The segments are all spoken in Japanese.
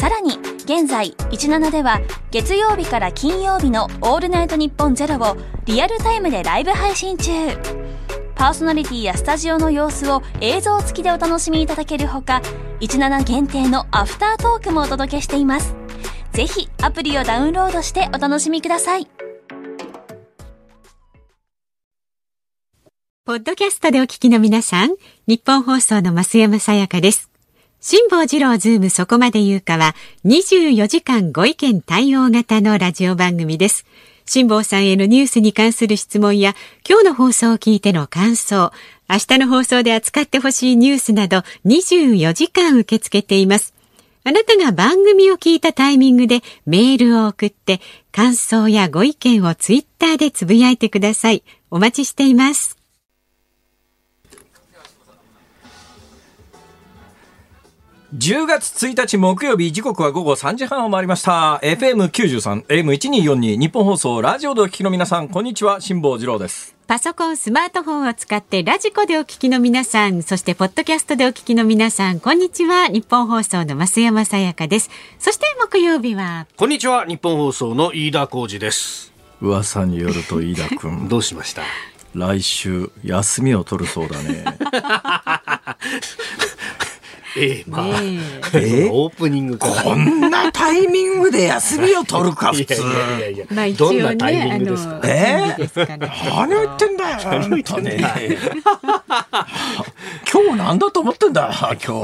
さらに現在17では月曜日から金曜日の「オールナイトニッポンゼロをリアルタイムでライブ配信中。パーソナリティやスタジオの様子を映像付きでお楽しみいただけるほか17限定のアフタートークもお届けしています。ぜひアプリをダウンロードしてお楽しみください。ポッドキャストでお聞きの皆さん、日本放送の増山さやかです。辛坊治郎ズームそこまで言うかは24時間ご意見対応型のラジオ番組です。辛坊さんへのニュースに関する質問や今日の放送を聞いての感想、明日の放送で扱ってほしいニュースなど24時間受け付けています。あなたが番組を聞いたタイミングでメールを送って感想やご意見をツイッターでつぶやいてください。お待ちしています。10月1日木曜日時刻は午後3時半を回りました。FM93 AM1242 日本放送ラジオでお聞きの皆さんこんにちは辛坊治郎です。パソコン、スマートフォンを使ってラジコでお聞きの皆さん、そしてポッドキャストでお聞きの皆さん、こんにちは。日本放送の増山さやかです。そして木曜日は、こんにちは日本放送の飯田浩二です。噂によると飯田君。どうしました？来週休みを取るそうだね ええまあ、ねえ。オープニングこんなタイミングで休みを取るか普通いやいやいや。いや、まあ一どんなタイミあングですかの、えーね。何を言ってんだよ何を言ってんだよ。本当に。今日なんだと思ってんだ今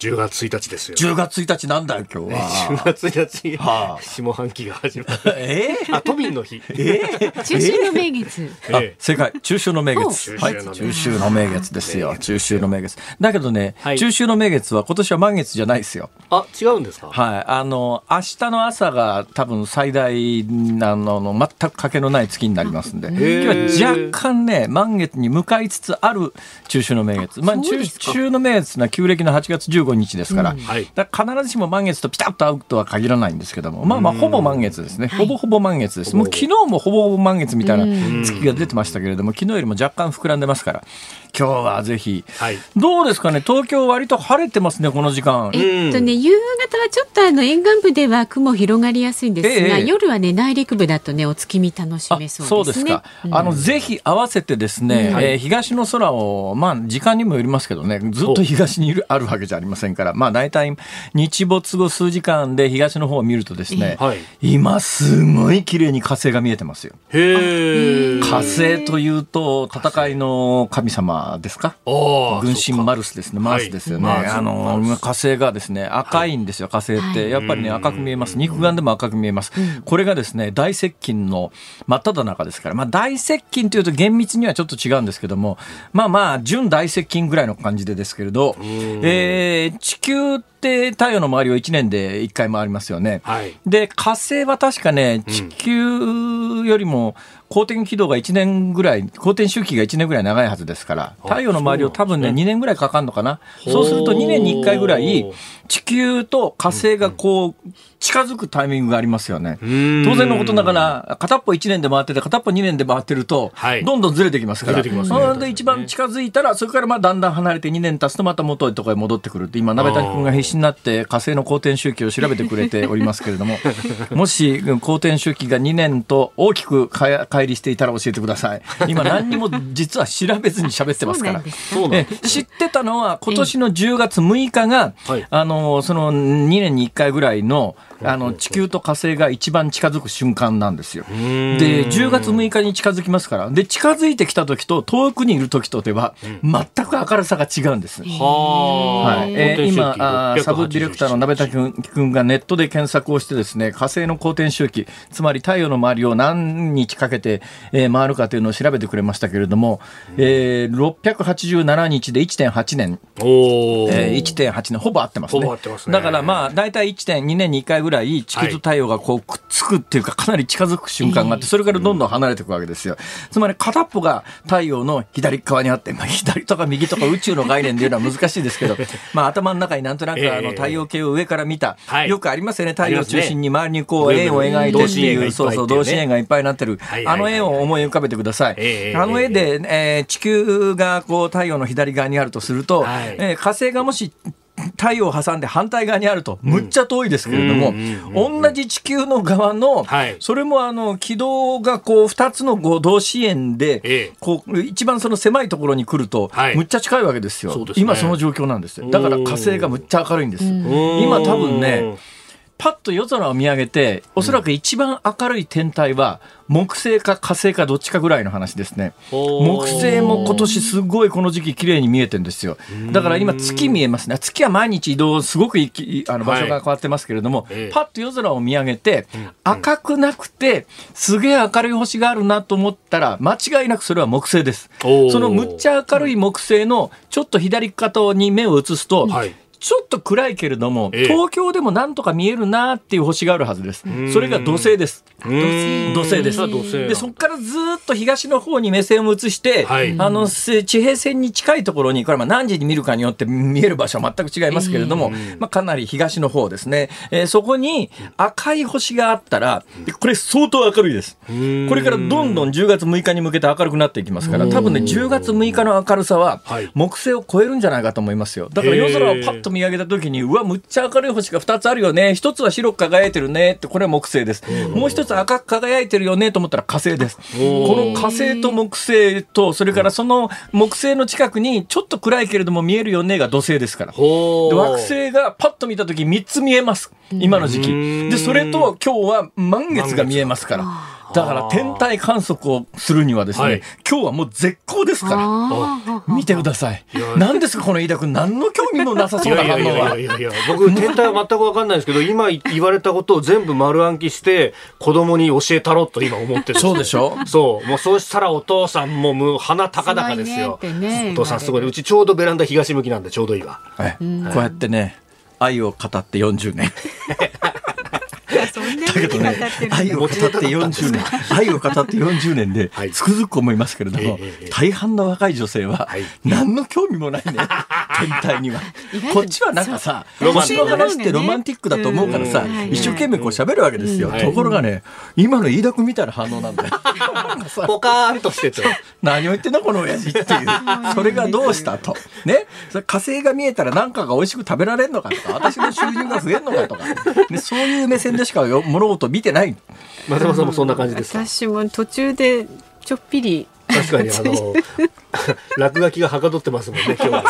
日。10月1日ですよ。10月1日なんだよ今日10は月1日、はあ。下半期が始まる。えあ都民の日。ええ。中秋の名月。あええ。正解。中秋の名月。おはい。中秋の名月ですよ。中秋の名月。だけどね、はい。中秋の名月は今年は満月じゃないですよ。あ違うんですか？はい。あの明日の朝が多分最大あのの全くかけのない月になりますんで。今ー。日は若干ね満月に向かいつつある中秋の名月。まあ中秋の名月の旧暦の8月15日ですから、はい。だから必ずしも満月とピタッと合うとは限らないんですけどもまあまあほぼ満月ですね、ほぼほぼ満月です。もう昨日もほぼほぼ満月みたいな月が出てましたけれども昨日よりも若干膨らんでますから今日はぜひ、はい。どうですかね？東京割と晴れてますねこの時間。えっとね、夕方はちょっとあの沿岸部では雲広がりやすいんですが、ええ。夜はね内陸部だとねお月見楽しめそうでね。そうですすか。あの、ぜひ合わせてですね、はいえー東の空を、まあ、時間にもよりますけどね、ずっと東にいる、あるわけじゃありませんから、まあ、大体、日没後数時間で東の方を見るとですね、はい。今、すごい綺麗に火星が見えてますよ。へえ火星というと、戦いの神様ですか？軍神マルスですね、マースですよね。はいあの、火星がですね、赤いんですよ、火星って。やっぱりね、赤く見えます。肉眼でも赤く見えます。これがですね、大接近の真っ只中ですから、まあ大接近というと厳密にはちょっと違うんですけども、まあまあ、準大接近ぐらいの感じでですけれど、えー地球って太陽の周りを1年で1回回りますよね。はい。で火星は確かね地球よりも公転軌道が1年ぐらい公転周期が1年ぐらい長いはずですから太陽の周りを多分ねそうなん2年ぐらいかかるのかな。そうすると2年に1回ぐらい地球と火星がこう近づくタイミングがありますよね。当然のことながら片っぽ1年で回ってて片っぽ2年で回ってるとはい。どんどんずれてきますから。ずれてきますね。それで一番近づいたらそれからまあだんだん離れて2年経つとまた元のところへ戻ってくるって今鍋谷君が必死になって火星の公転周期を調べてくれておりますけれども。もし公転周期が2年と大きくかや乖離していたら教えてください。今何にも実は調べずに喋ってますから。そうなんです。そうなんえ知ってたのは今年の10月6日が、はい。あのその2年に1回ぐらいのあの地球と火星が一番近づく瞬間なんですよ。で10月6日に近づきますから。で近づいてきた時と遠くにいる時とでは全く明るさが違うんです。ははい。えー今あーサブディレクターの鍋田君君がネットで検索をしてですね火星の公転周期つまり太陽の周りを何日かけて、えー回るかというのを調べてくれましたけれども、えー687日で1.8年。おお、えー、1.8年。ほぼ合ってますね。ほぼ合ってますね。だからまあ大体1.2年に1回ぐらいらい地球と太陽がこうくっつくっていうかかなり近づく瞬間があってそれからどんどん離れていくわけですよ。つまり片っぽが太陽の左側にあって、まあ、左とか右とか宇宙の概念でいうのは難しいですけど、まあ、頭の中になんとなくあの太陽系を上から見た、はい。よくありますよね。太陽を中心に周りにこう円を描いてっていう、同そうそう同同心円がいっぱいになってる、あの円を思い浮かべてください。ええ。あの絵で、えー地球がこう太陽の左側にあるとすると、はい。えー火星がもし太陽を挟んで反対側にあると、むっちゃ遠いですけれども、うん同じ地球の側の、はい。それもあの軌道がこう2つの同心円で、ええ。こう一番その狭いところに来ると、はい。むっちゃ近いわけですよ。今その状況なんですよ。だから火星がむっちゃ明るいんです。今多分ねパッと夜空を見上げておそらく一番明るい天体は木星か火星かどっちかぐらいの話ですね。木星も今年すごいこの時期綺麗に見えてるんですよ。だから今月見えますね。月は毎日移動すごくあの場所が変わってますけれども、ええパッと夜空を見上げて、赤くなくてすげえ明るい星があるなと思ったら間違いなくそれは木星です。そのむっちゃ明るい木星のちょっと左肩に目を移すと、はいちょっと暗いけれども、ええ東京でもなんとか見えるなっていう星があるはずです。それが土星です。土星です。土星で、そこからずーっと東の方に目線を移して、はいあの、せ地平線に近いところに、これはまあ何時に見るかによって見える場所は全く違いますけれども、まあかなり東の方ですね。えーそこに赤い星があったら、でこれ相当明るいです。これからどんどん10月6日に向けて明るくなっていきますから、多分ね、10月6日の明るさははい、木星を超えるんじゃないかと思いますよ。だから夜空をパッと見上げた時に、うわ、むっちゃ明るい星が2つあるよね。1つは白く輝いてるねって、これは木星です。もう1つ赤く輝いてるよねと思ったら火星です。この火星と木星と、それからその木星の近くに、ちょっと暗いけれども見えるよねが土星ですから。惑星がパッと見た時3つ見えます今の時期うんでそれと今日は満月が見えますからだから天体観測をするにはですね、はい。今日はもう絶好ですからあ見てください。や何ですかこの飯田君何の興味もなさそうないやいやい反応は。やいやいや。僕天体は全く分かんないんですけど今言われたことを全部丸暗記して子供に教えたろうと今思ってるんそうでしょ？そう。もうそうしたらお父さんももう鼻高々ですよ。ねお父さんすごい。うちちょうどベランダ東向きなんでちょうどいいわはいこうやってね愛を語って40年 そんなだけどね 愛を語って40年 愛を語って40年ではい。つくづく思いますけれども、大半の若い女性ははい。何の興味もないね 天体には。こっちはなんかさそうロマン星の話ってロマンティックだと思うからさうん一生懸命こう喋るわけですよ、うんところがね今の飯田君みたいな反応なんだよ。ポカーンとしてて何を言ってんだこの親父っていう。それがどうしたと。ね。火星が見えたら何かが美味しく食べられるのかとか私の収入が増えるのかとか、ね、そういう目線でしかよ物事見てない。松山さんもそんな感じですか？私も途中でちょっぴり。確かにあの 落書きがはかどってますもんね今日は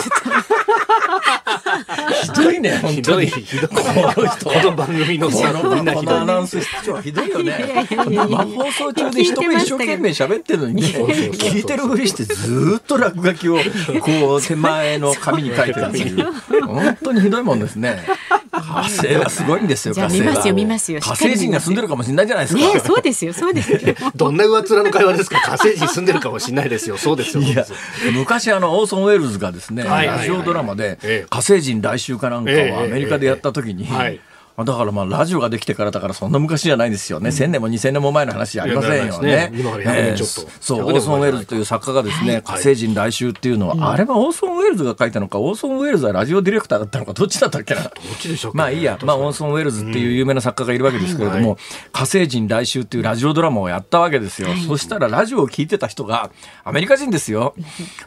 ひどいね。本ひどい。当に。ひどいこの人この番組のこさみんなひどい。のアナウンス室長はひどいよね。いやいやいやいや。生放送中で人が一生懸命喋ってるのに聞いてるふりしてずーっと落書きをこう手前の紙に書いてるっていう。本当にひどいもんですね。火星はすごいんですよ火星は見ますよ見ますよ火星人が住んでるかもしれないじゃないですか、ねそうですよそうですよ。どんな上っ面の会話ですか？火星人住んでるかもしれないですよ。そうですよいや昔あのオーソン・ウェルズがですね、はい。はいはいラジオドラマでええ「火星人来週」かなんかええをアメリカでやった時に、ええ。はいだからまあラジオができてからだからそんな昔じゃないですよね、1000年も2000年も前の話じゃありませんよね。ね今から100年ちょっとええそう100年も前オーソン・ウェルズという作家がですね、火星人来週っていうのは、あれはオーソン・ウェルズが書いたのかオーソン・ウェルズはラジオディレクターだったのかどっちだったっけな。どっちでしょうかまあいいや、まあ、オーソン・ウェルズっていう有名な作家がいるわけですけれども、はい。火星人来週っていうラジオドラマをやったわけですよ。そしたらラジオを聞いてた人が、アメリカ人ですよ。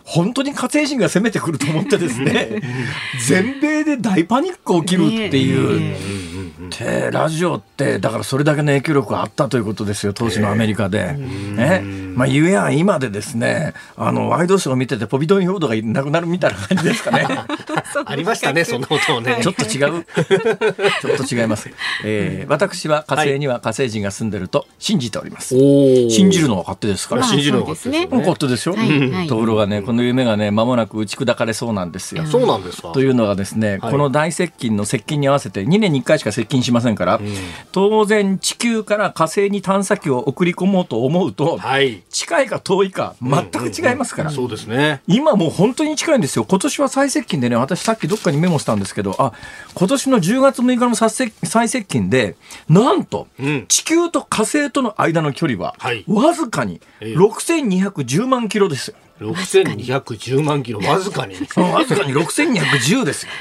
本当に火星人が攻めてくると思ってですね、全米で大パニック起きるっていう。でラジオってだからそれだけの影響力があったということですよ当時のアメリカで。ねまあ、ゆえや今でですねあのワイドショーを見ててポビドン・ヨードがいなくなるみたいな感じですかね。ありましたねそんなことをねちょっと違う。ちょっと違います。えー私は火星には火星人が住んでると信じております。お信じるのは勝手ですから。まあ信じるのがまあそうですね勝手ですよ。はいはいところがね、この夢がね、間もなく打ち砕かれそうなんですよ。そうなんですかというのがですね、はいこの大接近の接近に合わせて2年に1回しか接近しませんから、当然地球から火星に探査機を送り込もうと思うと、はい。近いか遠いか全く違いますから。そうですね。今もう本当に近いんですよ。今年は最接近でね、私さっきどっかにメモしたんですけど、あ、今年の10月6日の最接近で、なんと、うん。地球と火星との間の距離ははい、わずかにええ。6210万キロですよ。6210万キロわずかに。わずかに6210ですよ。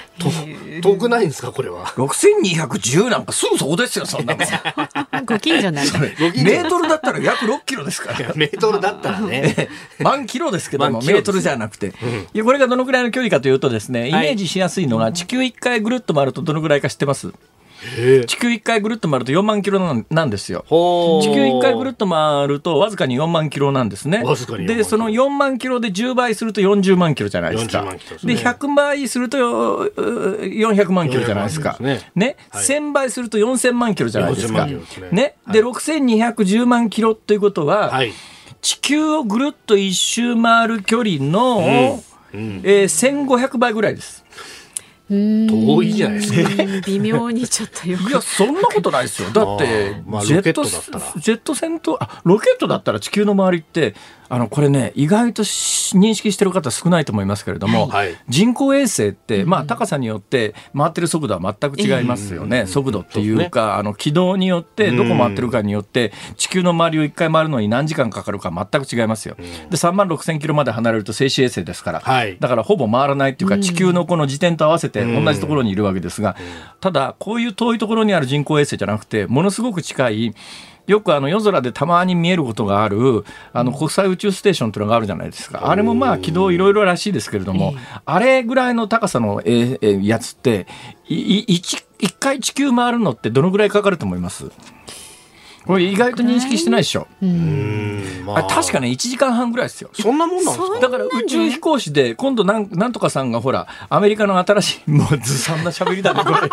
遠くないんですかこれは。6210なんかすぐそこですよ、そんなの。ご近所なんだ。メートルだったら約6キロですから。メートルだったらね。万キロですけども、万キロですメートルじゃなくて、いやこれがどのくらいの距離かというとですね、イメージしやすいのが、地球1回ぐるっと回るとどのくらいか知ってます？へえ地球1回ぐるっと回ると4万キロなんですよ。地球1回ぐるっと回るとわずかに4万キロなんですね。わずかに4万キロで、その4万キロで10倍すると40万キロじゃないですか。40万キロですでね100倍するとう400万キロじゃないですか。400万キロですねはい1000倍すると4000万キロじゃないです4000か。ねね？で、6210万キロということは、はい地球をぐるっと一周回る距離の、うんえー1500倍ぐらいです。遠いじゃないですか。うん。微妙にちょっとよく。いや、そんなことないですよ。だって ジェット、ジェット船と、あ、ロケットだったら地球の周りって、あの、これね、意外とし認識してる方少ないと思いますけれども、はい。人工衛星って、まあ、高さによって回ってる速度は全く違いますよね。速度っていうか、あの、軌道によって、どこ回ってるかによって、地球の周りを一回回るのに何時間かかるか全く違いますよ。で、3万6千キロまで離れると静止衛星ですから、はい。だからほぼ回らないっていうか、地球のこの時点と合わせて同じところにいるわけですが、ただ、こういう遠いところにある人工衛星じゃなくて、ものすごく近い、よくあの夜空でたまに見えることがあるあの国際宇宙ステーションというのがあるじゃないですか。あれもまあ軌道いろいろらしいですけれども、あれぐらいの高さのやつって、いい一一回地球回るのってどのぐらいかかると思います？これ意外と認識してないでしょ。うん。まあ確かね1時間半ぐらいですよ。そんなもんなんですか？だから宇宙飛行士で今度なんなんとかさんがほらアメリカの新しいもうずさんな喋りだねこれ。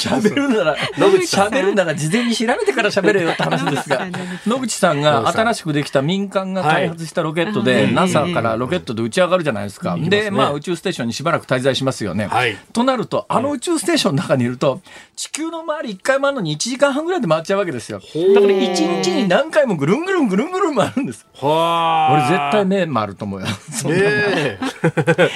喋るなら野口喋るなら事前に調べてから喋れよって話ですが野口さんが新しくできた民間が開発したロケットで、はい。NASA からロケットで打ち上がるじゃないですか、でまあ宇宙ステーションにしばらく滞在しますよね、はい。となるとあの宇宙ステーションの中にいると地球の周り1回回るのに1時間半ぐらいで回っちゃうわけですよだから1日に何回もぐるんぐるんぐるんぐるん回るんですは俺絶対目回ると思うよ。そんなもんねえ目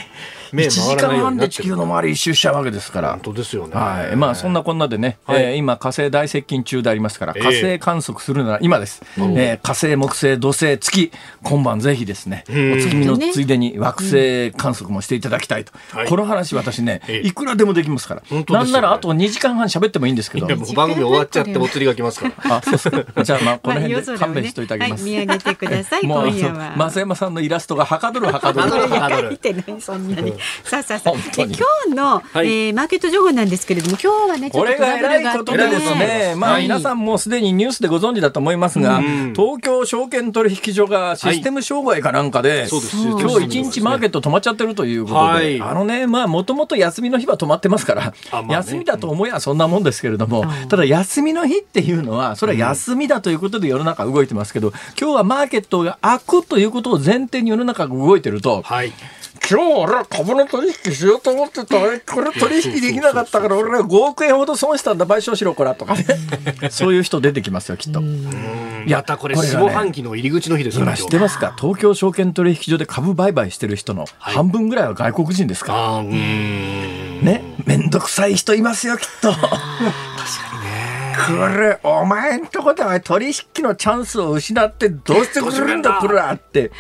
1時間半で地球の周り一周しちゃうわけですから。本。当ですよね。はい、まあそんなこんなでね、はい。えー今火星大接近中でありますからええ。火星観測するなら今です、えー火星木星土星月今晩ぜひですねお月見のついでに惑星観測もしていただきたいと、はい。この話私ねええ。いくらでもできますから、本当ですよね。なんならあと2時間半喋ってもいいんですけど。番組終わっちゃってお釣りが来ますから。あそうですかじゃあまあこの辺で勘弁しておいてあげます、はい、見上げてください、今夜は。増山さんのイラストがはかどるはかどる。はかどるはかどる見てないそんなに。さあさあさあ、今日の、はい。えーマーケット情報なんですけれども、今日はね、ちょこれっとトラがブルがあって偉いことでですね、まあはい。皆さんもうすでにニュースでご存知だと思いますが、うん。東京証券取引所がシステム障害かなんかで、そうです。今日一日マーケット止まっちゃってるということで、はい。あのね、まあもともと休みの日は止まってますから、あまあね。休みだと思えばそんなもんですけれども、ただ休みの日っていうのは、それは休みだということで世の中動いてますけど、今日はマーケットが開くということを前提に世の中が動いてると、はい今日俺は株の取引しようと思ってたこれ取引できなかったから俺は5億円ほど損したんだ賠償しろこらとかね。そういう人出てきますよきっと。いやまたこれ下半期の入り口の日ですから今知ってますか？東京証券取引所で株売買してる人のはい。半分ぐらいは外国人ですか？ら、あーうーん。ね？めんどくさい人いますよきっと。これお前んとこでは取引のチャンスを失ってどうしてくれるんだ。こらって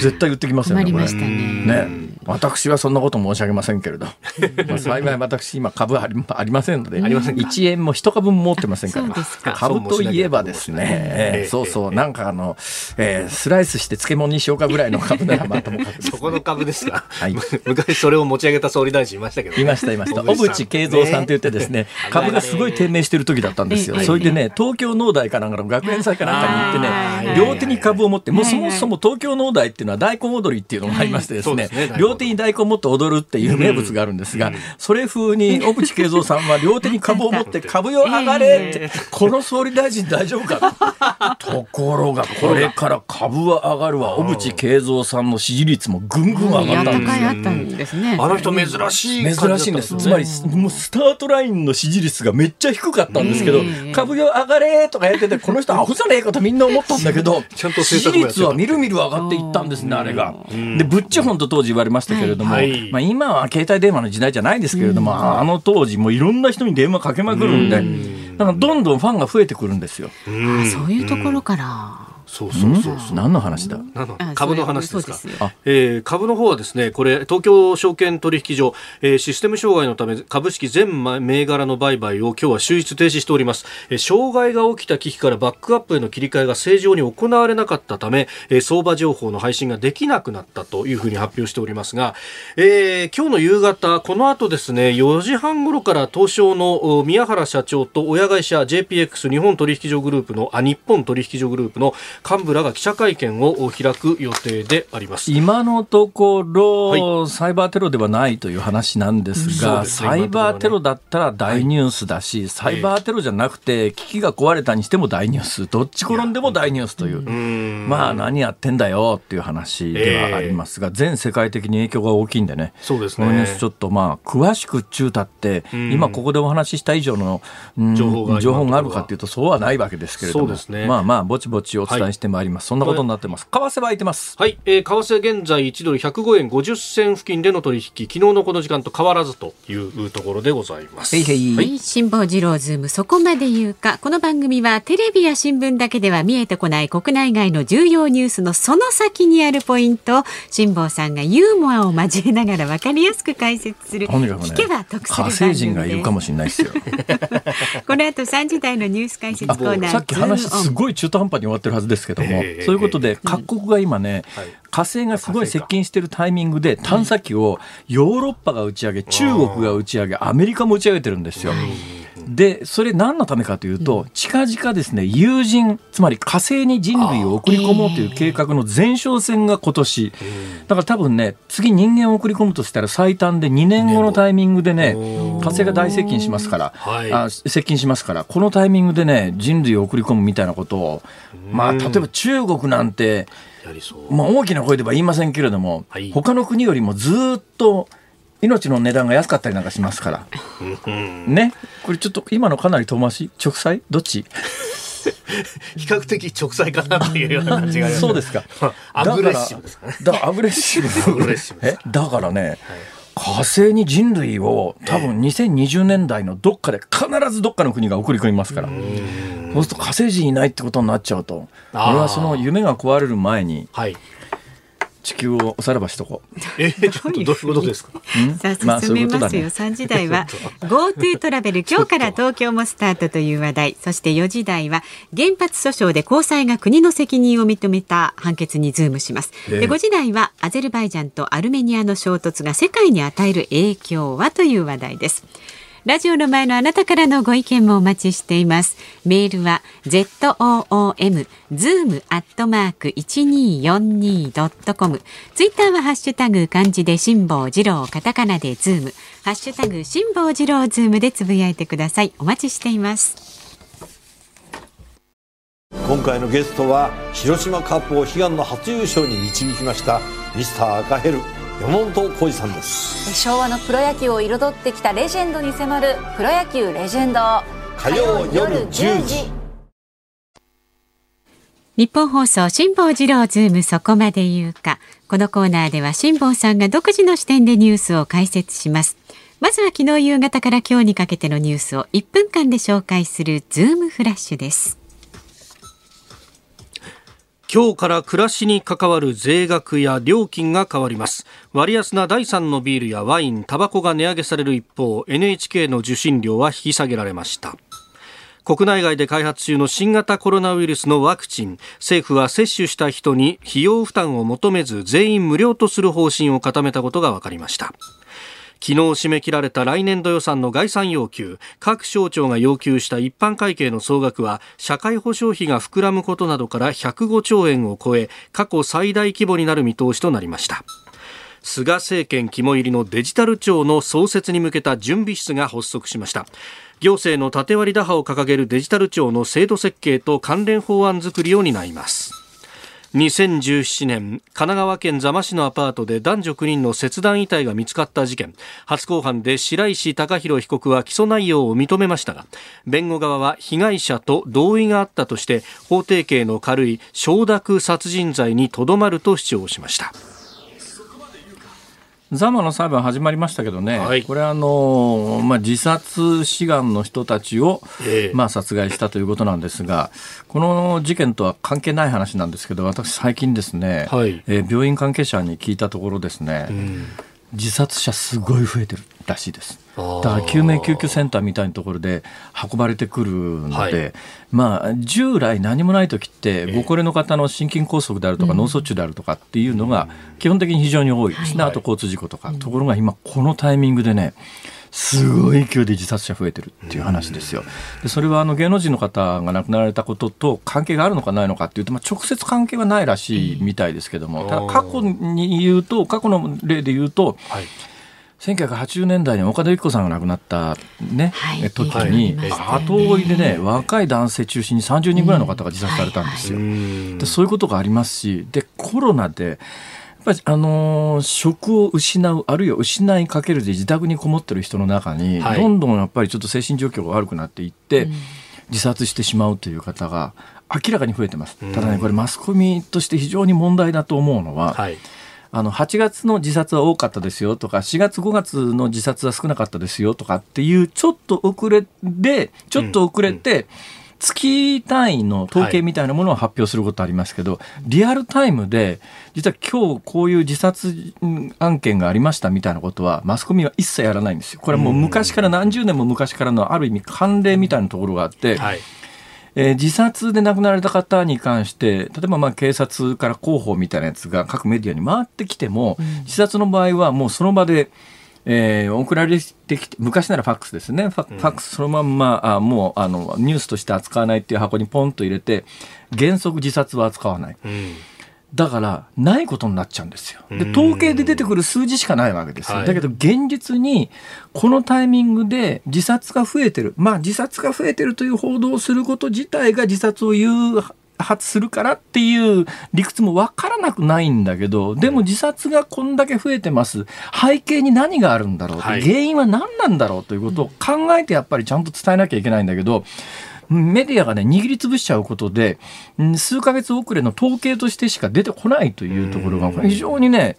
絶対言ってきますよね。ましたね。ね、私はそんなこと申し上げませんけれど、まあ、幸い私今株ありありませんので、ありませんか？1円も一株も持ってませんから。そうですか。株といえばですね、ええそうそう、なんかあの、えースライスして漬物にしようかぐらいの株ならまともかくそこの株ですが、はい。昔それを持ち上げた総理大臣いましたけど、いましたいました。小小渕さん渕恵三さんと言ってですね、株がすごい低迷してる時だったんですよ。ええそれでね、東京農大かなんかの学園祭かなんかに行ってはい。ね、両手に株を持って、もうそはいもそも東京農大っていうのは大根踊りっていうのがありましてですね。両手に大根を持って踊るっていう名物があるんですが、それ風に 小渕恵三さんは両手に株を持って 株よ上がれって、この総理大臣大丈夫か？と。ところが、これから株は上がるわ。小渕恵三さんの支持率もぐんぐん上がったんですよ。あったんですね。あの人珍しい珍しいんです。つまり、もうスタートラインの支持率がめっちゃ低かったんですけどうん、株よ上がれとかやってて、この人アホじゃねえかとみんな思ったんだけど、ちゃんと支持率はみるみる上がっていったんですね、あれが。で、ブッチホンと当時言われまししたけれども、はいはいまあ、今は携帯電話の時代じゃないですけれども、あの当時もういろんな人に電話かけまくるんで、だからどんどんファンが増えてくるんですよ。うんあそういうところから。そうそうそうそう。何の話だ？なの？あ株の話ですか？ですよ。えー株の方はですねこれ東京証券取引所、えーシステム障害のため株式全銘柄の売買を今日は終日停止しております、えー障害が起きた機器からバックアップへの切り替えが正常に行われなかったため、えー相場情報の配信ができなくなったというふうに発表しておりますが、えー今日の夕方この後ですね4時半頃から東証のお宮原社長と親会社 JPX 日本取引所グループのあ日本取引所グループの幹部らが記者会見を開く予定であります。今のところ、はサイバーテロではないという話なんですが、すね。サイバーテロだったら大ニュースだし、サイバーテロじゃなくて、機器が壊れたにしても大ニュース、どっち転んでも大ニュースという。うん。まあ何やってんだよっていう話ではありますが、全世界的に影響が大きいんでね。そうですこのニューねスちょっとまあ詳しく中たって、ん。今ここでお話しした以上の、うん情報があるかっていうとそうはないわけですけれども、そうですね。まあまあぼちぼちお伝えしてまいります、そんなことになってます。為替は空いてます。はい、えー為替現在1ドル105円50銭付近での取引。昨日のこの時間と変わらずというところでございます。へいへい。はい、辛坊治郎ズームそこまで言うか。この番組はテレビや新聞だけでは見えてこない国内外の重要ニュースのその先にあるポイント。を辛坊さんがユーモアを交えながら分かりやすく解説する。とにかくね聞けば得する火番組星人がいるかもしれないですよ。この後3時台のニュース解説コーナーさっき話すごい中途半端に終わってるはずですけども、ええそういうことで各国が今ね、はい。火星がすごい接近してるタイミングで探査機をヨーロッパが打ち上げ中国が打ち上げアメリカも打ち上げてるんですよ。でそれ何のためかというと、近々ですね有人つまり火星に人類を送り込もうという計画の前哨戦が今年。だから多分ね次人間を送り込むとしたら最短で2年後のタイミングでね火星が大接近しますから、はい。あ接近しますから。このタイミングでね人類を送り込むみたいなことをまあ例えば中国なんて。まあ、大きな声では言いませんけれども、はい。他の国よりもずっと命の値段が安かったりなんかしますから、うんね、これちょっと今のかなり遠回し？直裁？どっち？比較的直裁かなというような感じがそうですか。アグレッシブですかね。だからアグレッシブアグレッシブですえ？だからね、火星に人類を多分2020年代のどっかで必ずどっかの国が送り込みますから。そうすると火星人いないってことになっちゃうと。俺はその夢が壊れる前にはい。地球をおさらばしとこう。えー、ちょっとどういうことですか？さまああ進めますよ、そういうことだね。3時台は GoTo トラベル今日から東京もスタートという話題。そして4時台は原発訴訟で高裁が国の責任を認めた判決にズームします、ええ。で5時台はアゼルバイジャンとアルメニアの衝突が世界に与える影響は？という話題ですラジオの前のあなたからのご意見もお待ちしています。メールは z o o m zoom アットマーク一二四二ドットコム。ツイッターはハッシュタグ漢字で辛坊治郎カタカナでズームハッシュタグ辛坊治郎ズームでつぶやいてください。お待ちしています。今回のゲストは広島カープを悲願の初優勝に導きましたミスター赤ヘル山本浩二さんです昭和のプロ野球を彩ってきたレジェンドに迫る「プロ野球レジェンド」火曜夜10時日本放送辛坊治郎ズームそこまで言うか。このコーナーでは辛坊さんが独自の視点でニュースを解説します。まずは昨日夕方から今日にかけてのニュースを1分間で紹介するズームフラッシュです。今日から暮らしに関わる税額や料金が変わります。割安な第3のビールやワインタバコが値上げされる一方 NHK の受信料は引き下げられました。国内外で開発中の新型コロナウイルスのワクチン政府は接種した人に費用負担を求めず全員無料とする方針を固めたことが分かりました。昨日締め切られた来年度予算の概算要求。各省庁が要求した一般会計の総額は社会保障費が膨らむことなどから105兆円を超え過去最大規模になる見通しとなりました。菅政権肝入りのデジタル庁の創設に向けた準備室が発足しました。行政の縦割り打破を掲げるデジタル庁の制度設計と関連法案作りを担います。2017年神奈川県座間市のアパートで男女9人の切断遺体が見つかった事件。初公判で白石貴弘被告は起訴内容を認めましたが弁護側は被害者と同意があったとして法定刑の軽い承諾殺人罪にとどまると主張しました。ザマの裁判始まりましたけどね、はい、これあの、まあ、自殺志願の人たちを、えー、まあ、殺害したということなんですが、この事件とは関係ない話なんですけど、私、最近ですね、はい、えー、病院関係者に聞いたところですね、うん、自殺者すごい増えてるらしいです。だから救命救急センターみたいなところで運ばれてくるので、はい、まあ、従来何もない時ってご高齢の方の心筋梗塞であるとか脳卒中であるとかっていうのが基本的に非常に多い。ですね、あと交通事故とか、ところが今このタイミングでねすごい勢いで自殺者増えてるっていう話ですよ。でそれはあの芸能人の方が亡くなられたことと関係があるのかないのかっていうと、まあ、直接関係はないらしいみたいですけども、ただ過去に言うと過去の例で言うと、はい1980年代に岡田由紀子さんが亡くなったね、はい、時に、後追いでね若い男性中心に30人ぐらいの方が自殺されたんですよ。でそういうことがありますしでコロナでやっぱりあのー、職を失うあるいは失いかけるで自宅にこもってる人の中に、はい、どんどんやっぱりちょっと精神状況が悪くなっていって、自殺してしまうという方が明らかに増えてます。ただねこれマスコミとして非常に問題だと思うのは、はいあの8月の自殺は多かったですよとか4月5月の自殺は少なかったですよとかっていうちょっと遅れでちょっと遅れて、月単位の統計みたいなものを発表することありますけど、はい、リアルタイムで実は今日こういう自殺案件がありましたみたいなことはマスコミは一切やらないんですよ。これはもう昔から何十年も昔からのある意味慣例みたいなところがあって、はいえー、自殺で亡くなられた方に関して例えばまあ警察から広報みたいなやつが各メディアに回ってきても、うん、自殺の場合はもうその場でえー、送られてきて昔ならファックスですね。ファ,、ックスそのまんまあもうあのニュースとして扱わないっていう箱にポンと入れて原則自殺は扱わない。うんだからないことになっちゃうんですよ。で統計で出てくる数字しかないわけですよ。だけど現実にこのタイミングで自殺が増えてる。まあ自殺が増えてるという報道をすること自体が自殺を誘発するからっていう理屈も分からなくないんだけどでも自殺がこんだけ増えてます。背景に何があるんだろう、はい、原因は何なんだろうということを考えてやっぱりちゃんと伝えなきゃいけないんだけどメディアがね、握りつぶしちゃうことで、数ヶ月遅れの統計としてしか出てこないというところが、非常にね、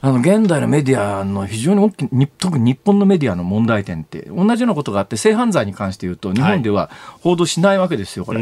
あの現代のメディアの非常に大きい特に日本のメディアの問題点って同じようなことがあって性犯罪に関して言うと日本では報道しないわけですよこれ、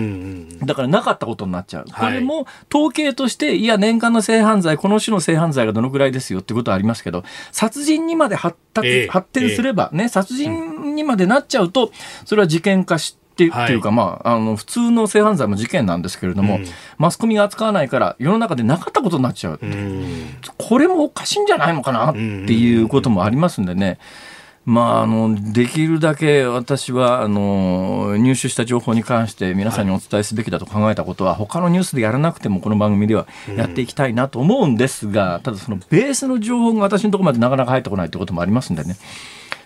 だからなかったことになっちゃう、これも統計としていや年間の性犯罪この種の性犯罪がどのぐらいですよってことはありますけど殺人にまで発達、発展すればね殺人にまでなっちゃうとそれは事件化してっていうか、まあ、あの普通の性犯罪も事件なんですけれども、うん、マスコミが扱わないから世の中でなかったことになっちゃう、うん、これもおかしいんじゃないのかなっていうこともありますんでね。まあ、あのできるだけ私はあの入手した情報に関して皆さんにお伝えすべきだと考えたことは、はい、他のニュースでやらなくてもこの番組ではやっていきたいなと思うんですが、ただそのベースの情報が私のところまでなかなか入ってこないということもありますんでね。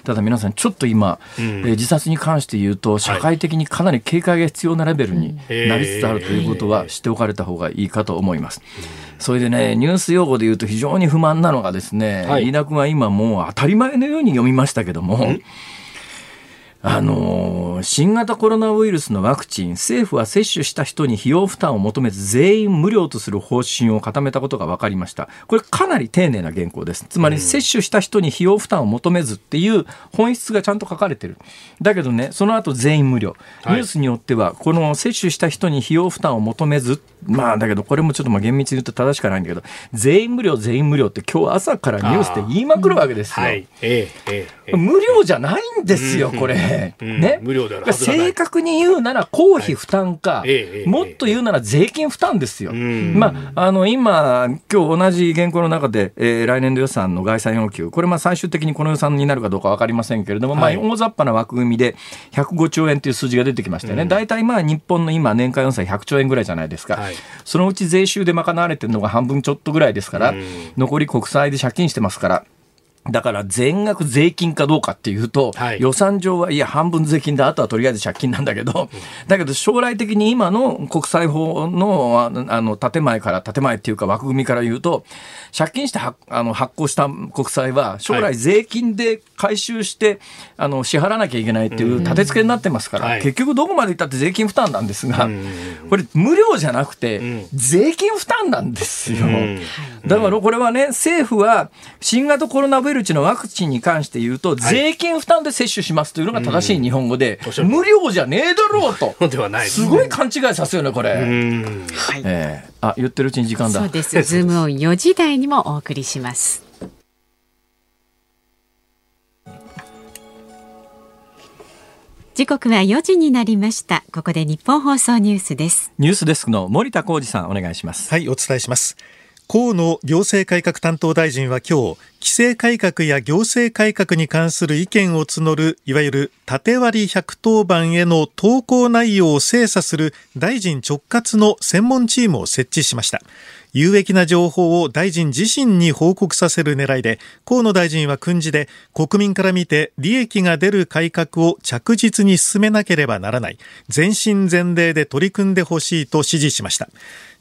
ただ皆さんちょっと今、うん、えー、自殺に関して言うと社会的にかなり警戒が必要なレベルになりつつあるということは知っておかれた方がいいかと思います。それでねニュース用語で言うと非常に不満なのがですね、はい、飯田君は今もう当たり前のように読みましたけども。あの新型コロナウイルスのワクチン政府は接種した人に費用負担を求めず全員無料とする方針を固めたことが分かりました。これかなり丁寧な原稿です。つまり接種した人に費用負担を求めずっていう本質がちゃんと書かれてる。だけどねその後全員無料。ニュースによってはこの接種した人に費用負担を求めずまあだけどこれもちょっとまあ厳密に言うと正しくないんだけど全員無料全員無料って今日朝からニュースで言いまくるわけですよ、はい。えええ、無料じゃないんですよ、これ、ね、無料である正確に言うなら公費負担か、もっと言うなら税金負担ですよ、まああの今今日同じ原稿の中で、えー、来年度予算の概算要求。これまあ最終的にこの予算になるかどうか分かりませんけれども、はい、まあ大雑把な枠組みで105兆円という数字が出てきましたよね、大体まあ日本の今年間予算100兆円ぐらいじゃないですか、はい、そのうち税収で賄われてるのが半分ちょっとぐらいですから、残り国債で借金してますから。だから全額税金かどうかっていうと、はい、予算上はいや半分税金であとはとりあえず借金なんだけど、だけど将来的に今の国際法のあの建前から建前っていうか枠組みから言うと借金してあの発行した国債は将来税金で回収して、あの支払わなきゃいけないっていう立て付けになってますから、結局どこまでいったって税金負担なんですが、これ無料じゃなくて税金負担なんですよ。だからこれはね政府は新型コロナウイルスのワクチンに関して言うと、税金負担で接種しますというのが正しい日本語で、無料じゃねえだろうとすごい勘違いさせよねこれ。はいえー、あ言ってるうちに時間だ。そうです。ズームオン4時台にもお送りします。時刻は4時になりましたここで日本放送ニュースですニュースデスクの森田浩二さんお願いしますはいお伝えします河野行政改革担当大臣は今日規制改革や行政改革に関する意見を募るいわゆる縦割り110番への投稿内容を精査する大臣直轄の専門チームを設置しました。有益な情報を大臣自身に報告させる狙いで河野大臣は訓示で国民から見て利益が出る改革を着実に進めなければならない。全身全霊で取り組んでほしいと指示しました。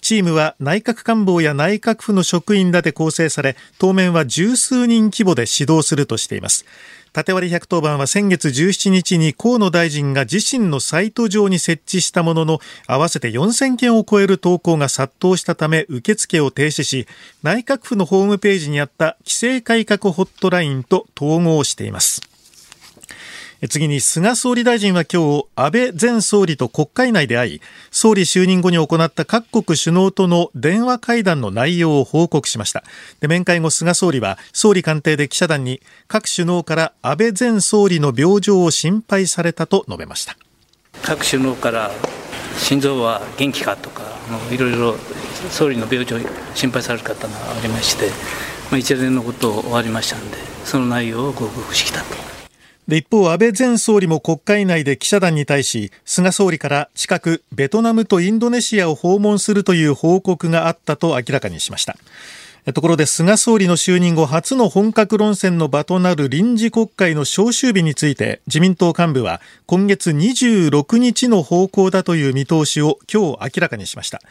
チームは内閣官房や内閣府の職員らで構成され当面は十数人規模で指導するとしています。縦割り110番は先月17日に河野大臣が自身のサイト上に設置したものの合わせて4000件を超える投稿が殺到したため受付を停止し内閣府のホームページにあった規制改革ホットラインと統合しています。次に菅総理大臣は今日安倍前総理と国会内で会い総理就任後に行った各国首脳との電話会談の内容を報告しました。で面会後菅総理は総理官邸で記者団に各首脳から安倍前総理の病状を心配されたと述べました。各首脳から心臓は元気かとかいろいろ総理の病状心配される方がありまして、まあ、一連のことを終わりましたのでその内容をご報告してきたと。で一方、安倍前総理も国会内で記者団に対し菅総理から近くベトナムとインドネシアを訪問するという報告があったと明らかにしました。ところで菅総理の就任後初の本格論戦の場となる臨時国会の召集日について自民党幹部は今月26日の方向だという見通しを今日明らかにしました。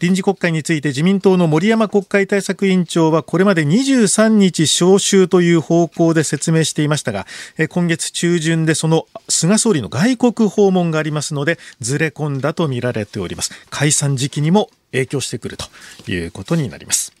臨時国会について自民党の森山国会対策委員長はこれまで23日召集という方向で説明していましたが今月中旬でその菅総理の外国訪問がありますのでずれ込んだとみられております。解散時期にも影響してくるということになります。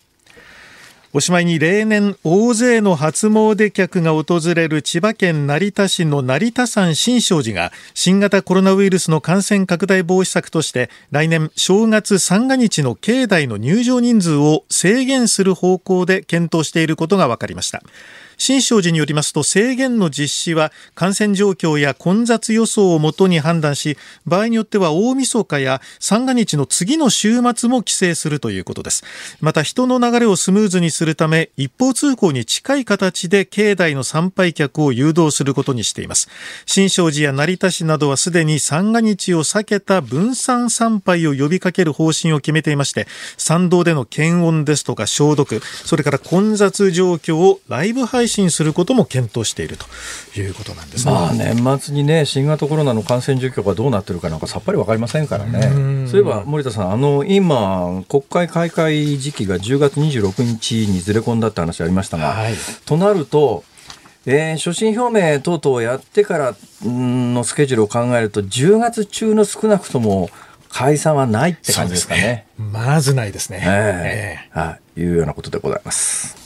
おしまいに例年大勢の初詣客が訪れる千葉県成田市の成田山新勝寺が新型コロナウイルスの感染拡大防止策として来年正月三が日の境内の入場人数を制限する方向で検討していることが分かりました。新勝寺によりますと制限の実施は感染状況や混雑予想をもとに判断し場合によっては大晦日や三が日の次の週末も規制するということです。また人の流れをスムーズにするため一方通行に近い形で境内の参拝客を誘導することにしています。新勝寺や成田市などはすでに三が日を避けた分散参拝を呼びかける方針を決めていまして参道での検温ですとか消毒それから混雑状況をライブ配配信することも検討しているということなんです、ね、まあ、年末にね、新型コロナの感染状況がどうなってるかなんかさっぱり分かりませんからね、そういえば森田さん、あの今、国会開会時期が10月26日にずれ込んだって話ありましたが、はい、となると、えー、所信表明等々やってからのスケジュールを考えると、10月中の少なくとも解散はないって感じですかね。ね。まずないですね。え。ー、え。ー、はい、いうようなことでございます。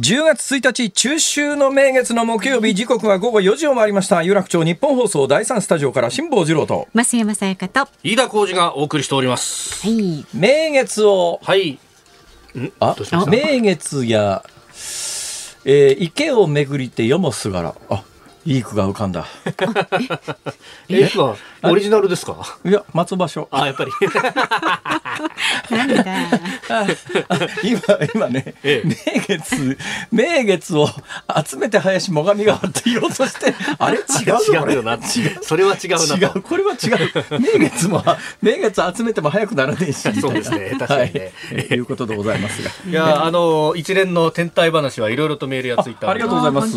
10月1日中秋の名月の木曜日時刻は午後4時を回りました。有楽町日本放送第3スタジオから辛坊治郎と。増山さやかと。飯田浩二がお送りしております。はい。名月をはい。あ名月や、えー、池を巡りて世もすがら。あいい句が浮かんだ。え、今、オリジナルですか？いや、松場所。あ、やっぱり。なんだ。今、今ね、ええ名月、名月を集めて林最上川って言おうとして、あれ？違う違うよな。それは違うなと。違う、これは違う。名月も、名月集めても早くならねえし。そうですね確かにねはい。いうことでございますが。いや、あの、一連の天体話はいろいろとメールやツイッターあありがとうございます。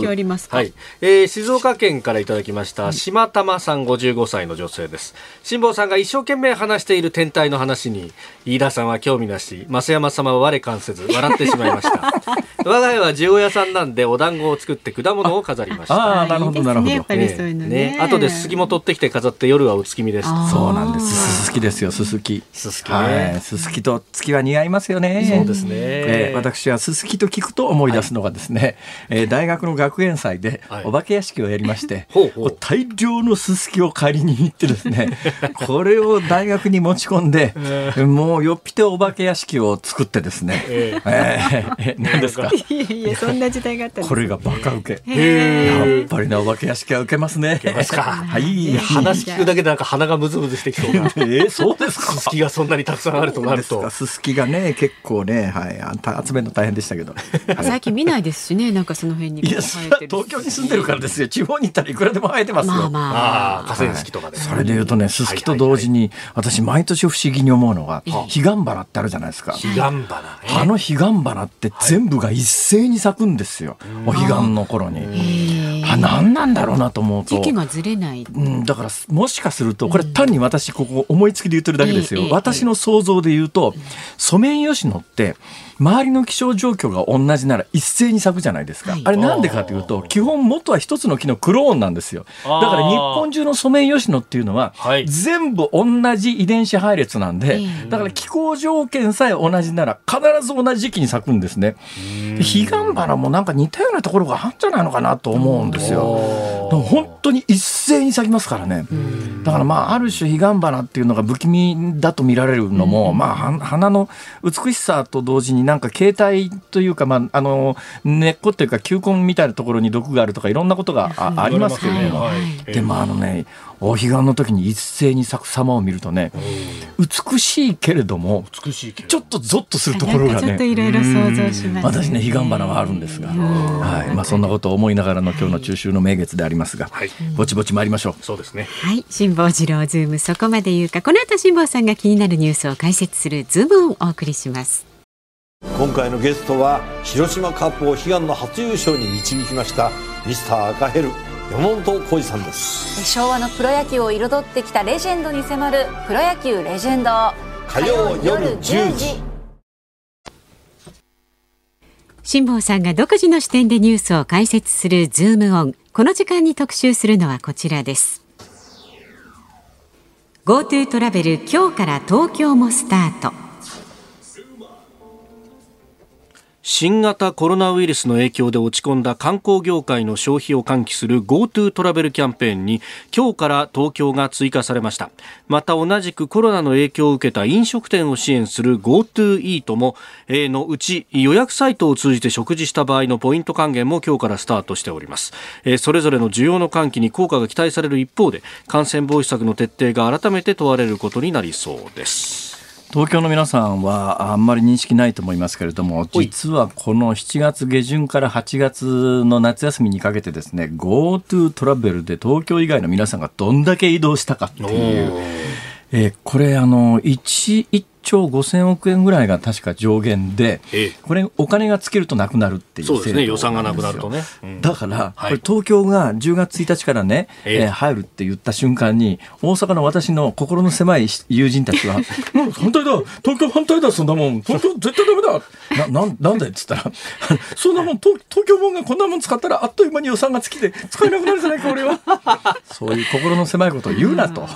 はい、えー静岡県からいただきました島玉さん55歳の女性です。辛坊さんが一生懸命話している天体の話に飯田さんは興味なし増山様は我関せず笑ってしまいました。我が家は地屋さんなんでお団子を作って果物を飾りました。ああ、なるほど、なるほど。ねやっ。ぱりそういうのね。後ですすきも取ってきて飾って夜はお月見です。そうなんです。すすきですよ、すすき。すすきね。はい。すすきと月は似合いますよね。そうですね、えー私はすすきと聞くと思い出すのがですね、えー大学の学園祭ではい。お化け屋敷をやりまして、ほうほう。こう大量のすすきを借りに行ってですね これを大学に持ち込んで、もうよっぴてお化け屋敷を作ってですね、ええ。ーえ何ですか？いやいや、そんな時代があったんですこれがバカ受け。へやっぱりね、お化け屋敷は受けますね。受けますか？はい。話聞くだけでなんか鼻がムズムズしてきそうな。えーそうですか？すすきがそんなにたくさんあるとなると。すか。すすきがね結構ねはいあんた集めるの大変でしたけど、はい最近見ないですしね、なんかその辺にいやそれは東京に住んでるからですよ地方に行ったらいくらでも生えてますよ、まあまあ。ああ。河川敷とかで、それで言うとねすすきと同時に私毎年不思議に思うのが彼岸花ってあるじゃないですか。彼岸花ね。あの彼岸花って全部が一斉に咲くんですよ、お彼岸の頃に。あ何なんだろうなと思うと。時期がずれない。うん、だからもしかするとこれ単に私ここ思いつきで言ってるだけですよ、ええ私の想像で言うとソメイヨシノって周りの気象状況が同じなら一斉に咲くじゃないですか、はい。あれなんでかというと基本元は一つの木のクローンなんですよ。だから日本中のソメイヨシノっていうのははい。全部同じ遺伝子配列なんで、ええだから気候条件さえ同じなら必ず同じ時期に咲くんですね。彼岸花もなんか似たようなところがあるんじゃないのかなと思うんですよ。でも本当に一斉に咲きますからね。だからまあある種彼岸花っていうのが不気味だと見られるのも、まあは花の美しさと同時になんか形態というかまああの根っこっていうか球根みたいなところに毒があるとかいろんなことがあありますけれども、はい。でもあのねお彼岸の時に一斉に咲く様を見るとね美しいけれども美しいけどちょっとゾッとするところがなんかちょっとねいろいろ想像します。私ね彼岸花はあるんですが、はい。まあ、そんなことを思いながらの今日の中秋の名月でありますが、はい。ぼちぼち参りましょう。そうですね。はい、辛坊治郎ズームそこまで言うか。この後辛坊さんが気になるニュースを解説するズームをお送りします。今回のゲストは広島カープを悲願の初優勝に導きましたミスター赤ヘル山本浩二さんです昭和のプロ野球を彩ってきたレジェンドに迫る「プロ野球レジェンド」火曜夜10時辛坊さんが独自の視点でニュースを解説するズームオン。この時間に特集するのはこちらです。GoTo トラベル今日から東京もスタート。新型コロナウイルスの影響で落ち込んだ観光業界の消費を喚起する GoTo トラベルキャンペーンに今日から東京が追加されました。また同じくコロナの影響を受けた飲食店を支援する GoTo イートも、えーのうち予約サイトを通じて食事した場合のポイント還元も今日からスタートしております、それぞれの需要の喚起に効果が期待される一方で感染防止策の徹底が改めて問われることになりそうです。東京の皆さんはあんまり認識ないと思いますけれども実はこの7月下旬から8月の夏休みにかけてですね GoTo トラベルで東京以外の皆さんがどんだけ移動したかっていう、えーこれあの 1, 1兆5000億円ぐらいが確か上限でええ。これお金が尽きるとなくなるっていうそうですね。予算がなくなるとね、うん。だから、はい。これ東京が10月1日からね、ええ。えー入るって言った瞬間に、大阪の私の心の狭い友人たちは、うん反対だ。東京反対だそんなもん。東京絶対ダメだ。な、なんなんでっつったら、そんなもん東東京もんがこんなもん使ったらあっという間に予算が尽きて使えなくなるじゃないか俺は。そういう心の狭いことを言うなと。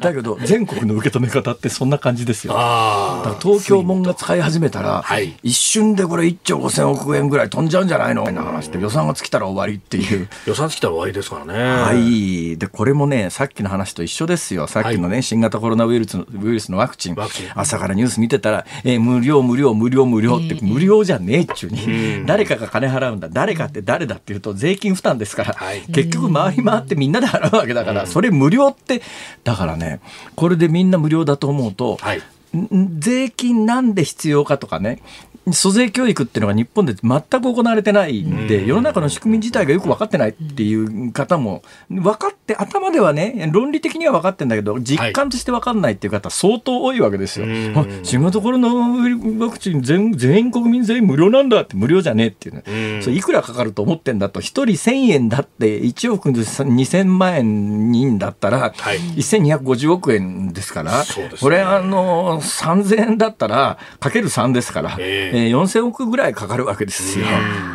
だけど、全国の受け止め方ってそんな感じですよ。あ東京門が使い始めたら、はい、一瞬でこれ1兆5000億円ぐらい飛んじゃうんじゃないの？な話で予算が尽きたら終わりっていう。予算尽きたら終わりですからね。はい。でこれもねさっきの話と一緒ですよ。さっきのね、はい、新型コロナウイルスウイルスのワクチン。朝からニュース見てたら、えー、無料無料無料無料って、無料じゃねえっちゅうに、誰かが金払うんだ。誰かって誰だっていうと税金負担ですから、はい、結局回り回ってみんなで払うわけだから、それ無料って。だからねこれでみんな無料だと思うと、はい、税金なんで必要かとかね。租税教育っていうのが日本で全く行われてないんで、世の中の仕組み自体がよく分かってないっていう方も、分かって、頭ではね、論理的には分かってんだけど、実感として分かんないっていう方、相当多いわけですよ。新型コロナワクチン全全員国民全員無料なんだって、無料じゃねえっていうね、それいくらかかると思ってんだと、1人1000円だって、1億2000万円人だったら、1250億円ですから、これ、あの、3000円だったら、かける3ですから。えーえー、4000億ぐらいかかるわけですよ。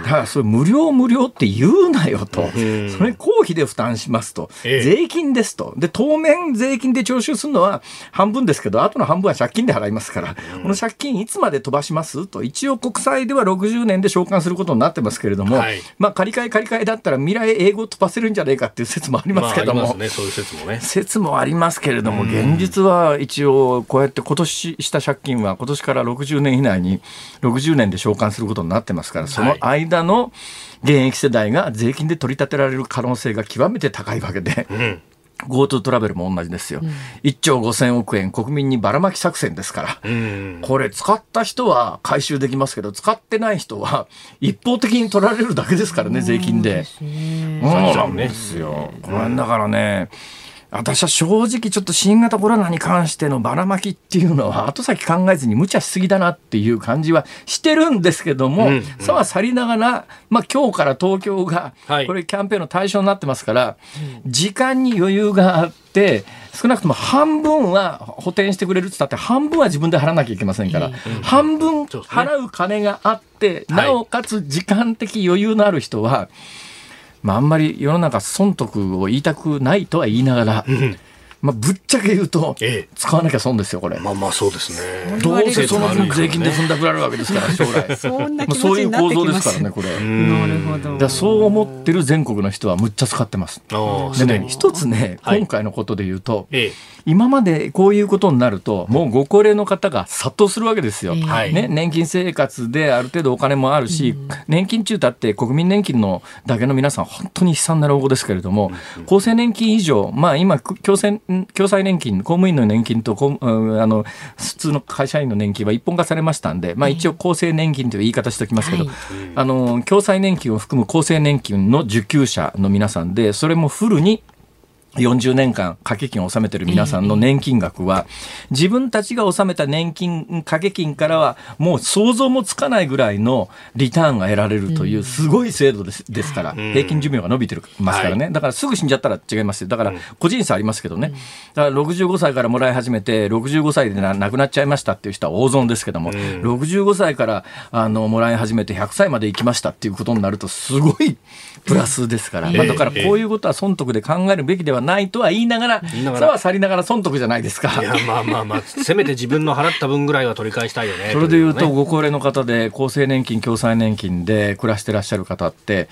だからそれ無料無料って言うなよと。それ公費で負担しますと。税金ですと。で、当面税金で徴収するのは半分ですけど、あとの半分は借金で払いますから、この借金いつまで飛ばしますと。一応国債では60年で償還することになってますけれども、はい、まあ借り換え借り換えだったら未来英語を飛ばせるんじゃないかっていう説もありますけども。まあ、ね、そういう説もね。説もありますけれども、現実は一応こうやって今年した借金は今年から60年以内に60年で償還することになってますから、その間の現役世代が税金で取り立てられる可能性が極めて高いわけで。うん GoTo トラベルも同じですよ、うん、1兆5000億円、国民にばらまき作戦ですから、うん、これ、使った人は回収できますけど、使ってない人は一方的に取られるだけですからね、税金で。そうなんですよ。これだからね、私は正直ちょっと新型コロナに関してのばらまきっていうのは後先考えずに無茶しすぎだなっていう感じはしてるんですけども、うん。うん、さは去りながら、まあ、今日から東京がこれキャンペーンの対象になってますから、はい、時間に余裕があって少なくとも半分は補填してくれるって言ったって半分は自分で払わなきゃいけませんから、うん。うん、半分払う金があって、なおかつ時間的余裕のある人は、まあ、あんまり世の中損得を言いたくないとは言いながら、うん。まあ、ぶっちゃけ言うと、使わなきゃ損ですよ、これ。まあまあ、そうですね。どうせその分税金で踏んだくられるわけですから、将来。そそういう構造ですからね、これ。なるほど。だそう思ってる全国の人はむっちゃ使ってます。でね、一つね、今回のことで言うと、今までこういうことになると、もうご高齢の方が殺到するわけですよ。ね、年金生活である程度お金もあるし、年金中だって国民年金のだけの皆さん、本当に悲惨な老後ですけれども、厚生年金以上、まあ今、共済共済年金、公務員の年金とあの普通の会社員の年金は一本化されましたんで、まあ一応厚生年金という言い方しておきますけど、あの共済年金を含む厚生年金の受給者の皆さんで、それもフルに40年間掛け金を納めてる皆さんの年金額は、自分たちが納めた年金掛け金からはもう想像もつかないぐらいのリターンが得られるというすごい制度ですですから、平均寿命が伸びてるますからね、だからすぐ死んじゃったら違いますよ。だから個人差ありますけどね、だから65歳からもらい始めて65歳で亡くなっちゃいましたっていう人は大損ですけども、65歳からあのもらい始めて100歳まで行きましたっていうことになるとすごいプラスですから、まあ、だからこういうことは損得で考えるべきではないとは言いながら、さは去りながら損得じゃないですか。いや、まあまあまあ、せめて自分の払った分ぐらいは取り返したいよね。それでいうと、ご高齢の方で、厚生年金、共済年金で暮らしてらっしゃる方って、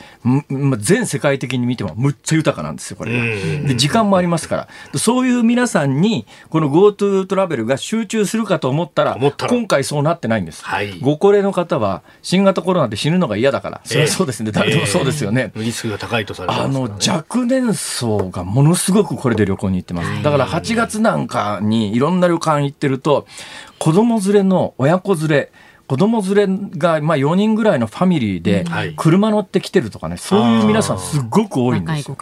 全世界的に見てもむっちゃ豊かなんですよ、これで、時間もありますから。そういう皆さんに、この GoTo トラベルが集中するかと思ったら、今回そうなってないんです。はい、ご高齢の方は、新型コロナで死ぬのが嫌だから、それはそうですね、誰でもそうですよね。リスクが高いとされてあの若年層がものすごくこれで旅行に行ってます。だから8月なんかにいろんな旅館行ってると、子供連れの親子連れ、子供連れがまあ4人ぐらいのファミリーで車乗ってきてるとかね、そういう皆さんすごく多いんですよ。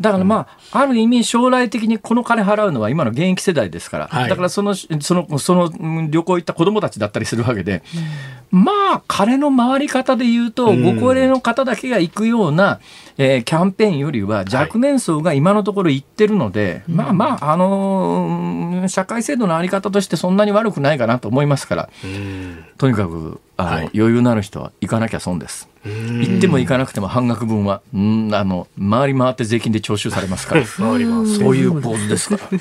だからまあ、ある意味将来的にこの金払うのは今の現役世代ですから、だからその、その、その旅行行った子供たちだったりするわけで、まあ、金の回り方で言うと、ご高齢の方だけが行くような、えー、キャンペーンよりは若年層が今のところ行ってるので、はい、まあまあ、あのー、社会制度のあり方としてそんなに悪くないかなと思いますから、とにかくあの、はい余裕のある人は行かなきゃ損です。行っても行かなくても半額分は、うん、あの、回り回って税金で徴収されますから。そういう構図ですから。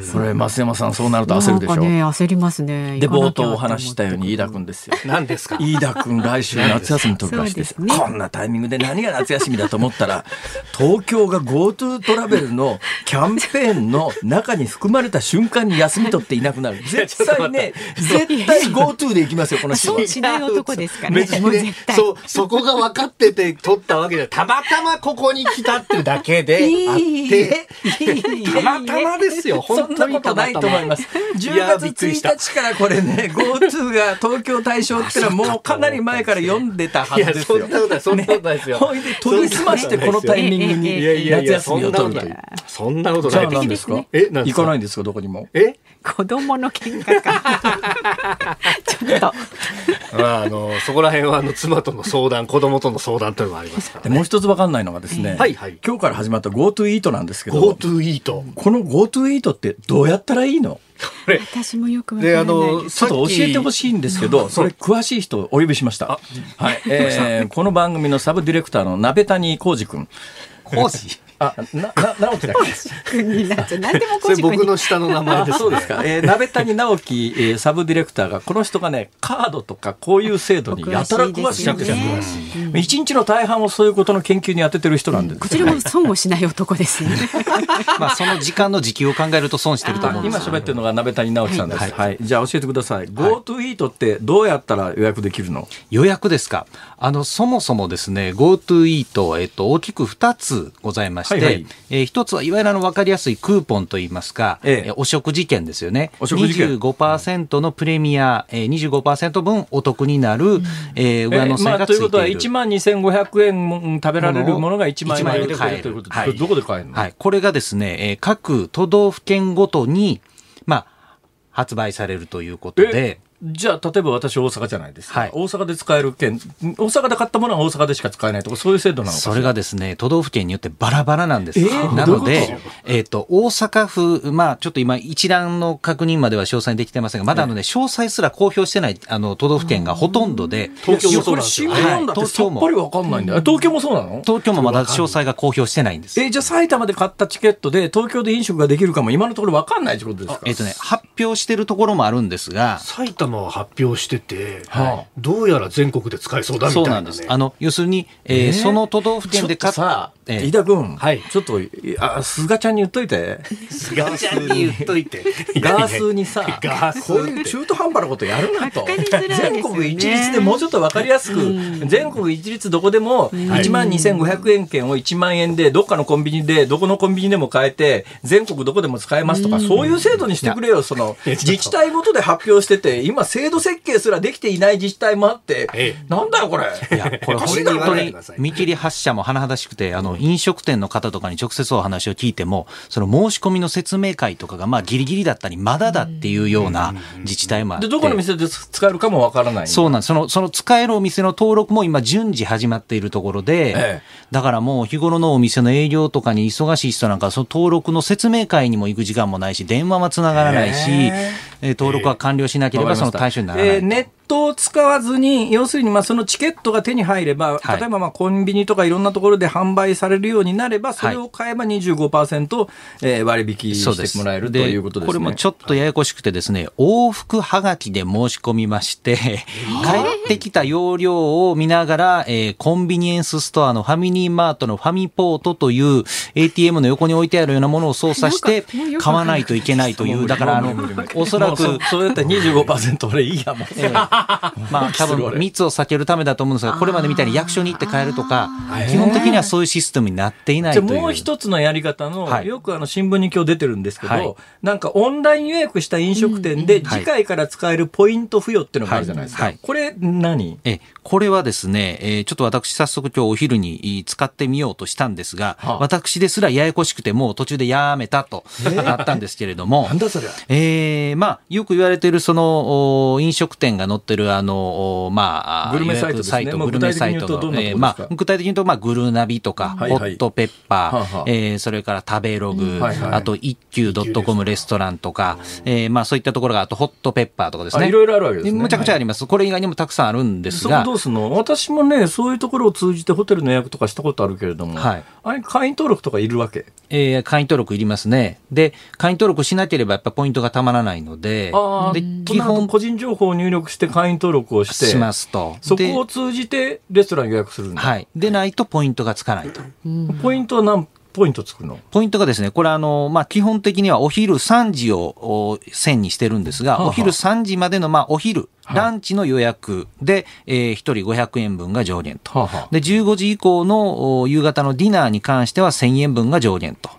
それ、増山さん、そうなると焦るでしょ。なんかね、焦りますね。で、冒頭お話ししたように、飯田君ですよ。何ですか？飯田君来週夏休み取るらしいですこんなタイミングで何が夏休みだと思ったら 東京が GoTo トラベルのキャンペーンの中に含まれた瞬間に休み取っていなくなる絶対ね絶対 GoTo で行きますよこの人は損しない男ですからね。別にね。そう、そこが分かってて取ったわけで、たまたまここに来たっていうだけであって、たまたまですよ。そ本当んなことないにたまたまと思います。10や月1びっくりした日からこれね、GoTo が東京対象ってのはもうかなり前から読んでたはずですよ。そんなことないそんなことないですよねほいで研ぎ澄ましてこのタイミングにいいやいやいや、夏休みをそんなことない取るという。。そんなことない何ですか？え、何ですか？行かないんですかどこにも？え？子供の喧嘩か。ちょっと。まあ、あの、そこら辺は、あの、妻との相談、子供との相談というのもありますからね。でもう一つ分かんないのがですね、はいはい今日から始まった GoTo イートなんですけど、GoTo イート。この GoTo イートってどうやったらいいの？私もよくわからで、ない。ちょっと教えてほしいんですけど、それ詳しい人をお呼びしました。はい、えーこの番組のサブディレクターの鍋谷浩二君。講師。あ、な、な、直樹だっけ？君になっちゃう。何でもそれこじくんに僕の下の名前です、ね。そうですか。えー、鍋谷直樹、えーサブディレクターが、この人がね、カードとかこういう制度にやたら詳しいんですよ。ね一日の大半をそういうことの研究に当ててる人なんです。こちらも損をしない男ですね。まあその時間の時給を考えると損してると思うんです今喋ってるのが鍋谷直樹さんです。はい。じゃあ教えてください。GoTo イートってどうやったら予約できるの？予約ですか？あのそもそもですね GoTo イート、えっと、大きく2つございまして、はいはい。えー一つはいわゆるあの分かりやすいクーポンといいますか、ええ。えーお食事券ですよね。お食事券。25%のプレミア、えー、25%分お得になる、えー上乗せまあ、がついている、ということは1万2500円も食べられるものが1万円で1買えるということで、はい。どこで買えるの、はい、これがですね、えー各都道府県ごとに、まあ、発売されるということで、じゃあ例えば私大阪じゃないですか、はい。大阪で使える券大阪で買ったものは大阪でしか使えないとかそういう制度なのそれがですね、都道府県によってバラバラなんです。えーなので、えっ、と、大阪府、まあ、ちょっと今、一覧の確認までは詳細にできてませんが、まだあのね、詳細すら公表してない、あの、都道府県がほとんどで、東京もそうなんですよ。新聞なんだってさっぱりわかんないんだよ、東京もそうなの？東京もまだ詳細が公表してないんです。えじゃあ埼玉で買ったチケットで東京で飲食ができるかも今のところわかんないってことですか？えっ、とね、発表してるところもあるんですが、埼玉は発表してて、はい。どうやら全国で使えそうだみたいうな、ね。そなんです。あの、要するに、えーその都道府県で買っちょっとさ、ええ。飯田君、はい。ちょっとあ菅ちゃんに言っといて。ガースに言っといて。ガースにさガース。こういう中途半端なことやるなと。ね。全国一律でもうちょっとわかりやすく、全国一律どこでも1万2500円券を1万円でどっかのコンビニでどこのコンビニでも買えて全国どこでも使えますとか、そういう制度にしてくれよ。その自治体ごとで発表してて今制度設計すらできていない自治体もあって、えなんだよこれ。いや、これ本当に見切り発車も甚だしくて、あの、飲食店の方とかに直接お話を聞いても、その申し込みの説明会とかが、まあ、ギリギリだったり、まだだっていうような自治体もあって。でどこの店で使えるかもわからない。そうなんです。その、その使えるお店の登録も今順次始まっているところで、ええ。だからもう日頃のお店の営業とかに忙しい人なんか、その登録の説明会にも行く時間もないし、電話はつながらないし、えー登録は完了しなければその対象にならないと。えーネットを使わずに、要するにまあそのチケットが手に入れば、はい。例えばまあコンビニとかいろんなところで販売されるようになれば、それを買えば25%、えー割引してもらえるということで。すね。これもちょっとややこしくてですね、往復はがきで申し込みまして、帰ってきた容量を見ながら、えーコンビニエンスストアのファミリーマートのファミポートという ATM の横に置いてあるようなものを操作して買わないといけないという、だからあの、おそらく、そそれだったら25%俺いいやもう。まあ多分密を避けるためだと思うんですが、これまでみたいに役所に行って買えるとか、基本的にはそういうシステムになっていないじゃという。あもう一つのやり方の、はい。よくあの新聞に今日出てるんですけど、はい。なんかオンライン予約した飲食店ではい。次回から使えるポイント付与っていうのがあるじゃないですか。はい。はい。これ何？え、これはですね、えーちょっと私早速今日お昼にい使ってみようとしたんですが、はあ。私ですらややこしくてもう途中でやめたとなったんですけれども、なんだそれ。えーまあ、よく言われているそのお飲食店が載っってるあの、まあ、グルメサイトね。グルメサイトの、具体的に言うとどんなとこですか？えーまあ、具体的に言うと、まあ、グルナビとか、はいはい。ホットペッパー、はあはあ。えーそれから食べログ、はいはい。あと一休 .com レストランとか、えーまあ、そういったところが、あとホットペッパーとかですね。あいろいろあるわけですね。むちゃくちゃあります。これ以外にもたくさんあるんですが。どうすんの？私もね、そういうところを通じてホテルの予約とかしたことあるけれども、はい。あれ会員登録とかいるわけ？えー会員登録いりますね。で、会員登録しなければやっぱポイントがたまらないので、あであ、基本個人情報を入力して会員登録をして、しますと。そでこを通じてレストラン予約するんだ。はい。でないとポイントがつかないと。ポイントは何ポイントつくの？ポイントがですね、これあの、まあ、基本的にはお昼3時をお線にしてるんですが、はあはあお昼3時までの、まあ、お昼、はいランチの予約で、えー、1人500円分が上限と。はあはあで、15時以降のお夕方のディナーに関しては1000円分が上限と。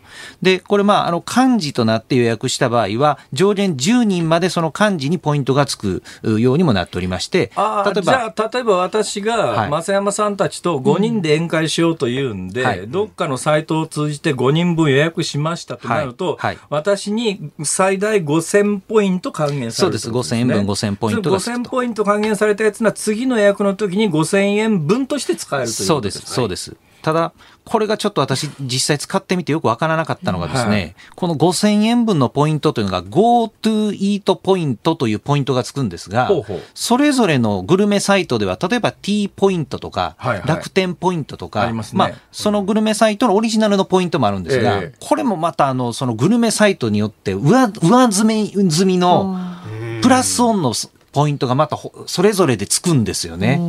で、これまあ、あの、幹事となって予約した場合は、上限10人までその幹事にポイントがつくうようにもなっておりまして、例えば、じゃあ例えば私はい。が増山さんたちと5人で宴会しようというんで、はい。どっかのサイトを通じて5人分予約しましたとなると、はい。はい。私に最大5000ポイント還元されるそうです。5000円分5000ポイントがつくと。5000ポイント還元されたやつは次の予約の時に5000円分として使えるというそうです、そうです。ただ、これがちょっと私、実際使ってみてよくわからなかったのがですね、はい。この5000円分のポイントというのが GoTo イートポイントというポイントがつくんですが、ほうほう。それぞれのグルメサイトでは、例えば T ポイントとか、はいはい。楽天ポイントとか、まあ、そのグルメサイトのオリジナルのポイントもあるんですが、ええ。これもまたあの、そのグルメサイトによって上、上積み済みのプラスオンのポイントがまたほそれぞれでつくんですよね。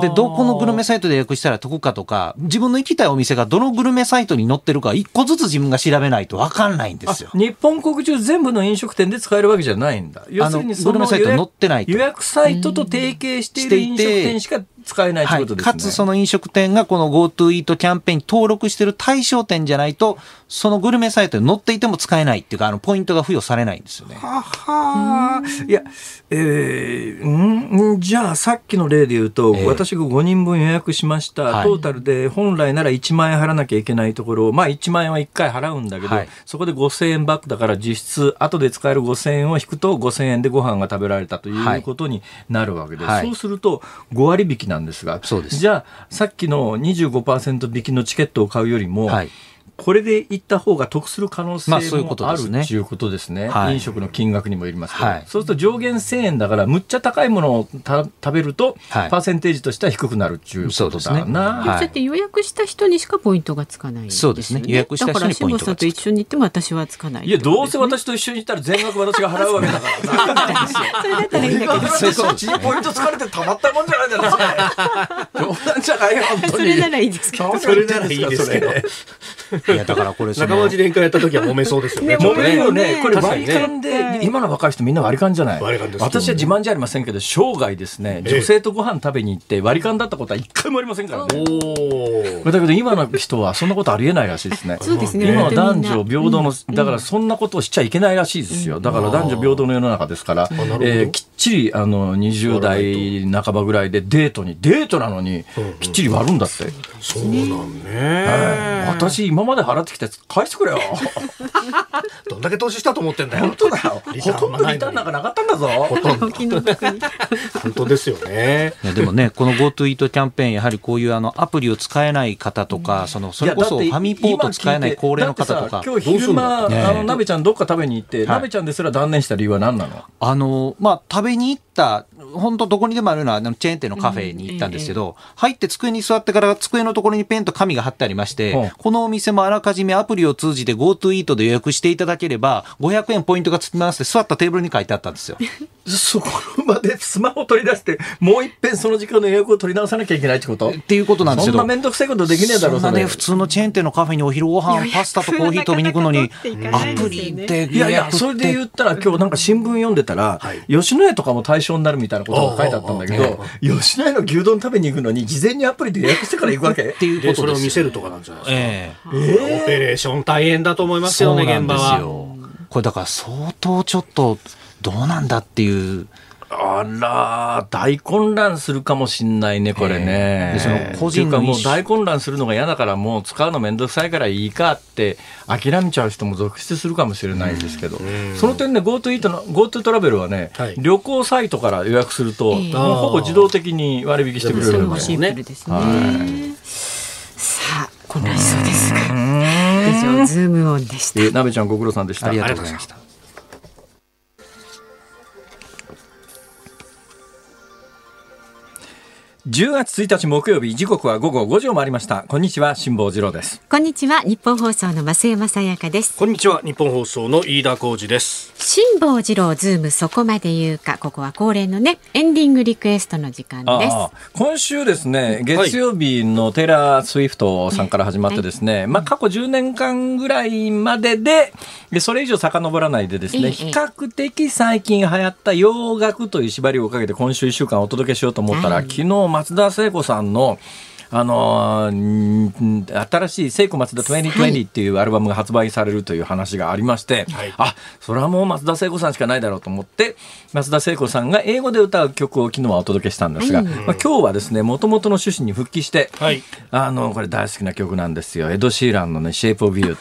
で、どこのグルメサイトで予約したら得かとか、自分の行きたいお店がどのグルメサイトに載ってるか、一個ずつ自分が調べないと分かんないんですよ。あ日本国中全部の飲食店で使えるわけじゃないんだ。要するにそのグルメサイト載ってないと予約サイトと提携している飲食店しか使えないということですね。かつその飲食店がこの GoTo イートキャンペーンに登録してる対象店じゃないと、そのグルメサイトに載っていても使えないっていうか、あの、ポイントが付与されないんですよね。はは。ーいや、えー、ん？じゃあさっきの例で言うと、ええ。私が5人分予約しました、はい。トータルで本来なら1万円払わなきゃいけないところを、まあ1万円は1回払うんだけど、はい。そこで5000円バックだから実質後で使える5000円を引くと5000円でご飯が食べられたということになるわけで、はい。そうすると5割引きなんですが、そうです。じゃあさっきの25%引きのチケットを買うよりも、はいこれで行った方が得する可能性もまあそういうことあるですね。っていうことですね。はい。飲食の金額にもよりますけど、はい。そうすると上限1000円だから、むっちゃ高いものをた食べると、はい。パーセンテージとしては低くなるっていうことだそうですね。な。はい。そうやって予約した人にしかポイントがつかないんですよ、そうですね。予約した人にポイントがつくだからさんと一緒に行っても私はつかない。いや、どうせ私と一緒にいたら全額私が払うわけだから。それだったらいいんだけどそっちにポイント疲れてたまったもんじゃないじゃないですか。冗談じゃないよ、本当に。それならいいですけど。それならいいですけど。いや、だからこれ仲間内で宴会やった時は揉めそうですよね。揉めるよね。ねこれ割り勘で、今の若い人みんな割り勘じゃない？割り勘です私は自慢じゃありませんけど、生涯ですね、ええ女性とご飯食べに行って割り勘だったことは一回もありませんからね。おだけど今の人はそんなことありえないらしいですね。そうですね今は男女平等の、だからそんなことをしちゃいけないらしいですよ。だから男女平等の世の中ですから、なるほどえーきっちりあの20代半ばぐらいでデートに、デートなのにきっちり割るんだって。そうなんね。私今まで払ってきたやつ返してくれよ。どんだけ投資したと思ってんだよ。本当だよ。ほとんどリターンなんかなかったんだぞ。お気の毒に本当ですよね。いやでもね、この GoTo イートキャンペーン、やはりこういうあのアプリを使えない方とか、そのそれこそファミポート使えない高齢の方とか。今日昼間、ね。あの、鍋ちゃんどっか食べに行って、はい。鍋ちゃんですら断念した理由は何なの？あの、まあ、食べに行った、本当どこにでもあるようなあのチェーン店のカフェに行ったんですけど、入って机に座ってから机のところにペンと紙が貼ってありまして、うん。このお店もあらかじめアプリを通じて GoTo イートで予約していただければ、500円ポイントがつきますって座ったテーブルに書いてあったんですよ。そこまで スマホ取り出して、もう一遍その時間の予約を取り直さなきゃいけないってこと？っていうことなんですけど。そんなめんどくさいことできねえだろ、それ。そんなね、普通のチェーン店のカフェにお昼ご飯、パスタとコーヒー飛びに行くのに、アプリでいやいや、それで言ったら今日なんか新聞読んでたら、吉野家とかも対象になるみたいなことが書いてあったんだけど、吉野家の牛丼食べに行くのに事前にアプリで予約してから行くわけ？っていうで、それをことですよ。見せるとかなんじゃないですか？ええオペレーション大変だと思いますよね、現場は。よ。これだから相当ちょっとどうなんだっていう。あら、大混乱するかもしんないね、これね。でその個人の意思っていうかもう大混乱するのが嫌だから、もう使うのめんどくさいからいいかって諦めちゃう人も続出するかもしれないですけど、その点ね、GoTo イートの、GoTo トラベルはね、はい旅行サイトから予約すると、ええもうほぼ自動的に割引してくれるんでそれもシンプルですね。さあ、混乱しそうですズームオンでした。えなべちゃんご苦労さんでした。ありがとうございました。10月1日木曜日、時刻は午後5時を回りました。こんにちは、辛坊治郎です。こんにちは、日本放送の増山さやかです。こんにちは日本放送の飯田浩二です辛坊治郎ズームそこまで言うか、ここは恒例のね、エンディングリクエストの時間です。今週ですね、月曜日のテイラー・スウィフトさんから始まってですね、まあ過去10年間ぐらいまでで、でそれ以上遡らないでですね、ええ比較的最近流行った洋楽という縛りをかけて今週1週間お届けしようと思ったら、はい昨日松田聖子さんのあのーん新しい聖子松田2020っていうアルバムが発売されるという話がありまして、はい。あそれはもう松田聖子さんしかないだろうと思って松田聖子さんが英語で歌う曲を昨日はお届けしたんですが、まあ、今日はですねもともとの趣旨に復帰して、はい。あのこれ大好きな曲なんですよ。エド・シーランのね「Shape of You」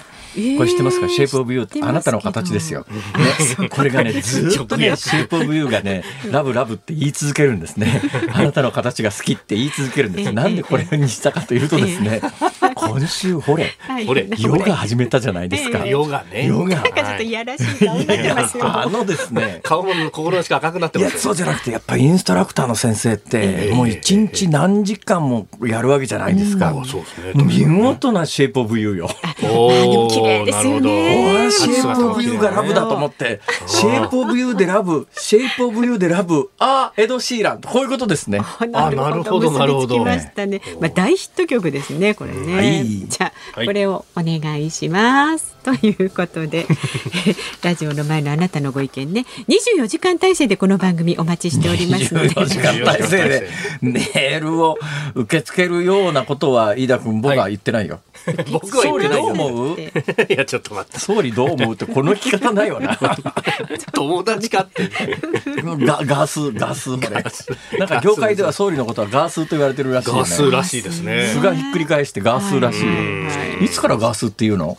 これ知ってますか、えー Shape of You 知ってあなたの形ですよ。ね、これがね、ずーっとね、 Shape of You がね、ラブラブって言い続けるんですね。あなたの形が好きって言い続けるんです。なんでこれにしたかというとですね、今週ほれ、はい。これ。ヨガ始めたじゃないですか。ヨガね。ヨガ。なんかちょっとい。やらしい顔になってますよ。あのですね、顔も心なしか赤くなっていやますそうじゃなくてやっぱりインストラクターの先生ってええもう一日何時間もやるわけじゃないですか。そうですね。見事な Shape of You よ。おーでも綺麗ですよね。 Shape of You がラブだと思って、Shape of You でラブ、 Shape of You でラブ、あーエド・シーランと。こういうことですね。あなるほど。なるほど結びつきましたね。まあ大ヒット曲ですね、これね。はいじゃあ、はいこれをお願いします。ということで、ラジオの前のあなたのご意見ね、24時間体制でこの番組お待ちしておりますので。24時間体制で メールを受け付けるようなことは飯田君僕は言ってないよ。僕は言ってない総理どうよ思う？いやちょっと待って総理どう思うってこの聞き方ないわな。友達かってガガスガスこれなんか業界では総理のことはガースと言われてるらしいよね。ガスらしいですね巣がひっくり返してガースらしいよ。いつからガースっていうの？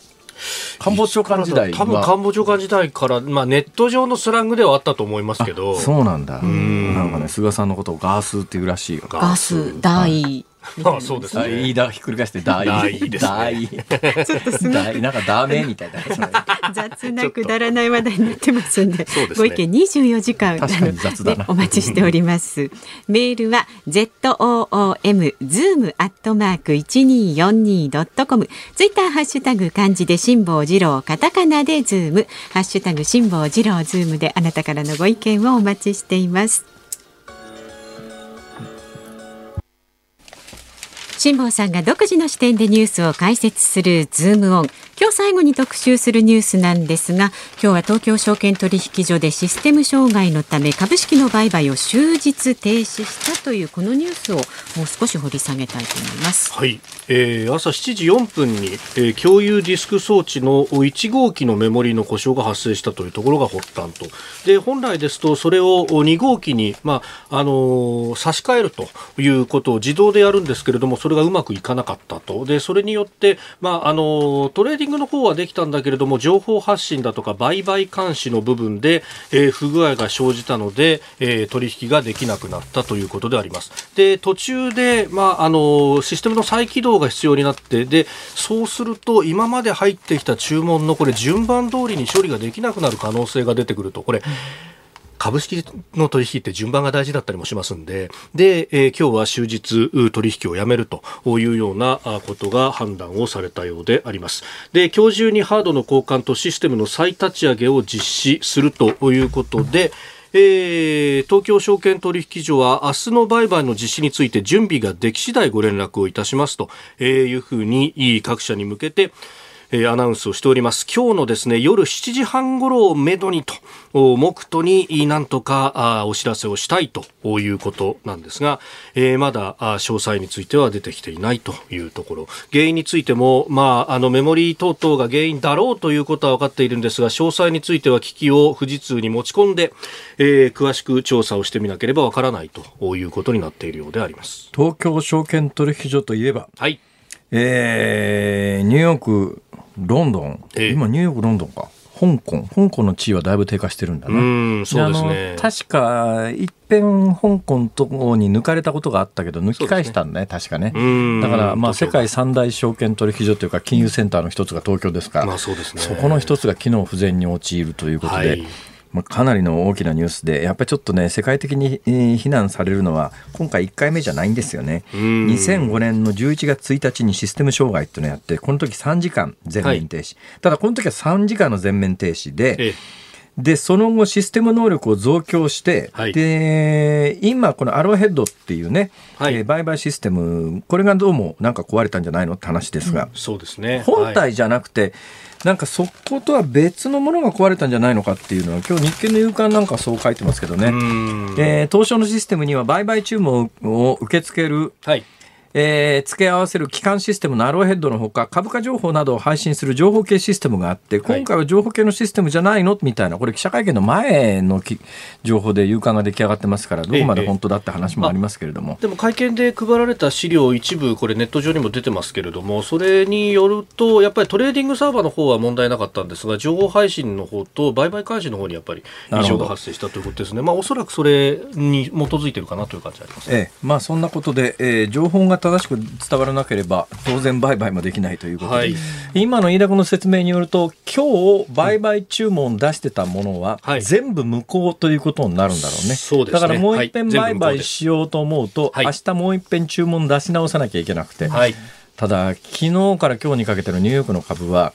官房長官時代は多分官房長官時代から、まあ、ネット上のスラングではあったと思いますけどそうなんだ。なんかね菅さんのことをガースっていうらしいよ。ガス、大。まあそうですあね飯田ひっくり返して大大ですね。大大なんかダメみたいな。雑なくだらない話題になってますんで、そうですね。ご意見24時間確かに雑だお待ちしております。メールは z o o m zoom アットマーク一二四二ドットコム。ツイッターハッシュタグ漢字で辛坊治郎カタカナでズーム。ハッシュタグ辛坊治郎ズームであなたからのご意見をお待ちしています。辛坊さんが独自の視点でニュースを解説するズームオン。今日最後に特集するニュースなんですが、今日は東京証券取引所でシステム障害のため株式の売買を終日停止したというこのニュースをもう少し掘り下げたいと思います。はい、えー朝7時4分に、えー共有ディスク装置の1号機のメモリの故障が発生したというところが発端とで本来ですとそれを2号機に、まああのー差し替えるということを自動でやるんですけれどもそれがうまくいかなかったとでそれによって、まああのトレーディングの方はできたんだけれども情報発信だとか売買監視の部分で、えー不具合が生じたので、えー取引ができなくなったということであります。で途中で、まあ、あのシステムの再起動が必要になってでそうすると今まで入ってきた注文のこれ順番通りに処理ができなくなる可能性が出てくるとこれ、株式の取引って順番が大事だったりもしますんで、で、えー今日は終日取引をやめるというようなことが判断をされたようであります。で、今日中にハードの交換とシステムの再立ち上げを実施するということで、えー東京証券取引所は明日の売買の実施について準備ができ次第ご連絡をいたしますというふうに各社に向けてえー、アナウンスをしております。今日のですね夜7時半頃をめどにと目途になんとかあお知らせをしたいということなんですが、えー、まだ詳細については出てきていないというところ。原因についても、まあ、あのメモリー等々が原因だろうということは分かっているんですが詳細については機器を富士通に持ち込んで、えー、詳しく調査をしてみなければ分からないということになっているようであります。東京証券取引所といえば、はい。えー、ニューヨーク、ロンドン、えー、今ニューヨーク、ロンドンか。香港、香港の地位はだいぶ低下してるんだね。そうですね。確か、いっぺん香港とに抜かれたことがあったけど、抜き返したんだね、確かね。だから、まあ、世界三大証券取引所というか、金融センターの一つが東京ですから、まあそね、そこの一つが機能不全に陥るということで、はいまあ、かなりの大きなニュースで、やっぱりちょっとね、世界的に非難されるのは、今回1回目じゃないんですよね。2005年の11月1日にシステム障害っていうのをやって、この時3時間全面停止。はい、ただ、この時は3時間の全面停止で、ええで、その後システム能力を増強して、はい、で、今このアローヘッドっていうね、はい、えー、売買システム、これがどうもなんか壊れたんじゃないのって話ですが、うん、そうですね。本体じゃなくて、はいなんかそことは別のものが壊れたんじゃないのかっていうのは今日日経の夕刊なんかそう書いてますけどね、えー、東証のシステムには売買注文を受け付ける、はいえー、付け合わせる基幹システムのアローヘッドのほか株価情報などを配信する情報系システムがあって今回は情報系のシステムじゃないの？みたいなこれ記者会見の前の情報で夕刊が出来上がってますからどこまで本当だって話もありますけれども、ええ、でも会見で配られた資料一部これネット上にも出てますけれどもそれによるとやっぱりトレーディングサーバーの方は問題なかったんですが情報配信の方と売買監視の方にやっぱり異常が発生したということですね。まあおそらくそれに基づいてるかなという感じあります、ね、ええ。まあそんなことで、えー、情報が正しく伝わらなければ当然売買もできないということで、はい、今の飯田君の説明によると今日売買注文出してたものは全部無効ということになるんだろうね、はい、だからもう一遍売買しようと思うと、はい、明日もう一遍注文出し直さなきゃいけなくて、ただ昨日から今日にかけてのニューヨークの株は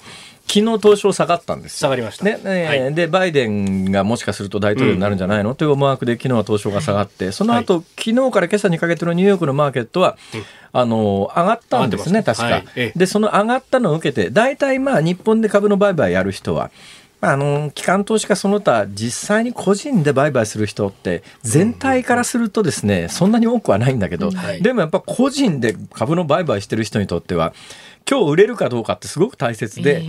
昨日東証下がったんです下がりました。ね、はい、で、バイデンがもしかすると大統領になるんじゃないの、うん、という思惑で、昨日は東証が下がって、その後、はい、昨日から今朝にかけてのニューヨークのマーケットは、うん、あの、上がったんですね、確か、はい、で、その上がったのを受けて、大体まあ、日本で株の売買やる人は、あの機関投資家その他実際に個人で売買する人って全体からするとですねそんなに多くはないんだけど、でもやっぱ個人で株の売買してる人にとっては今日売れるかどうかってすごく大切で、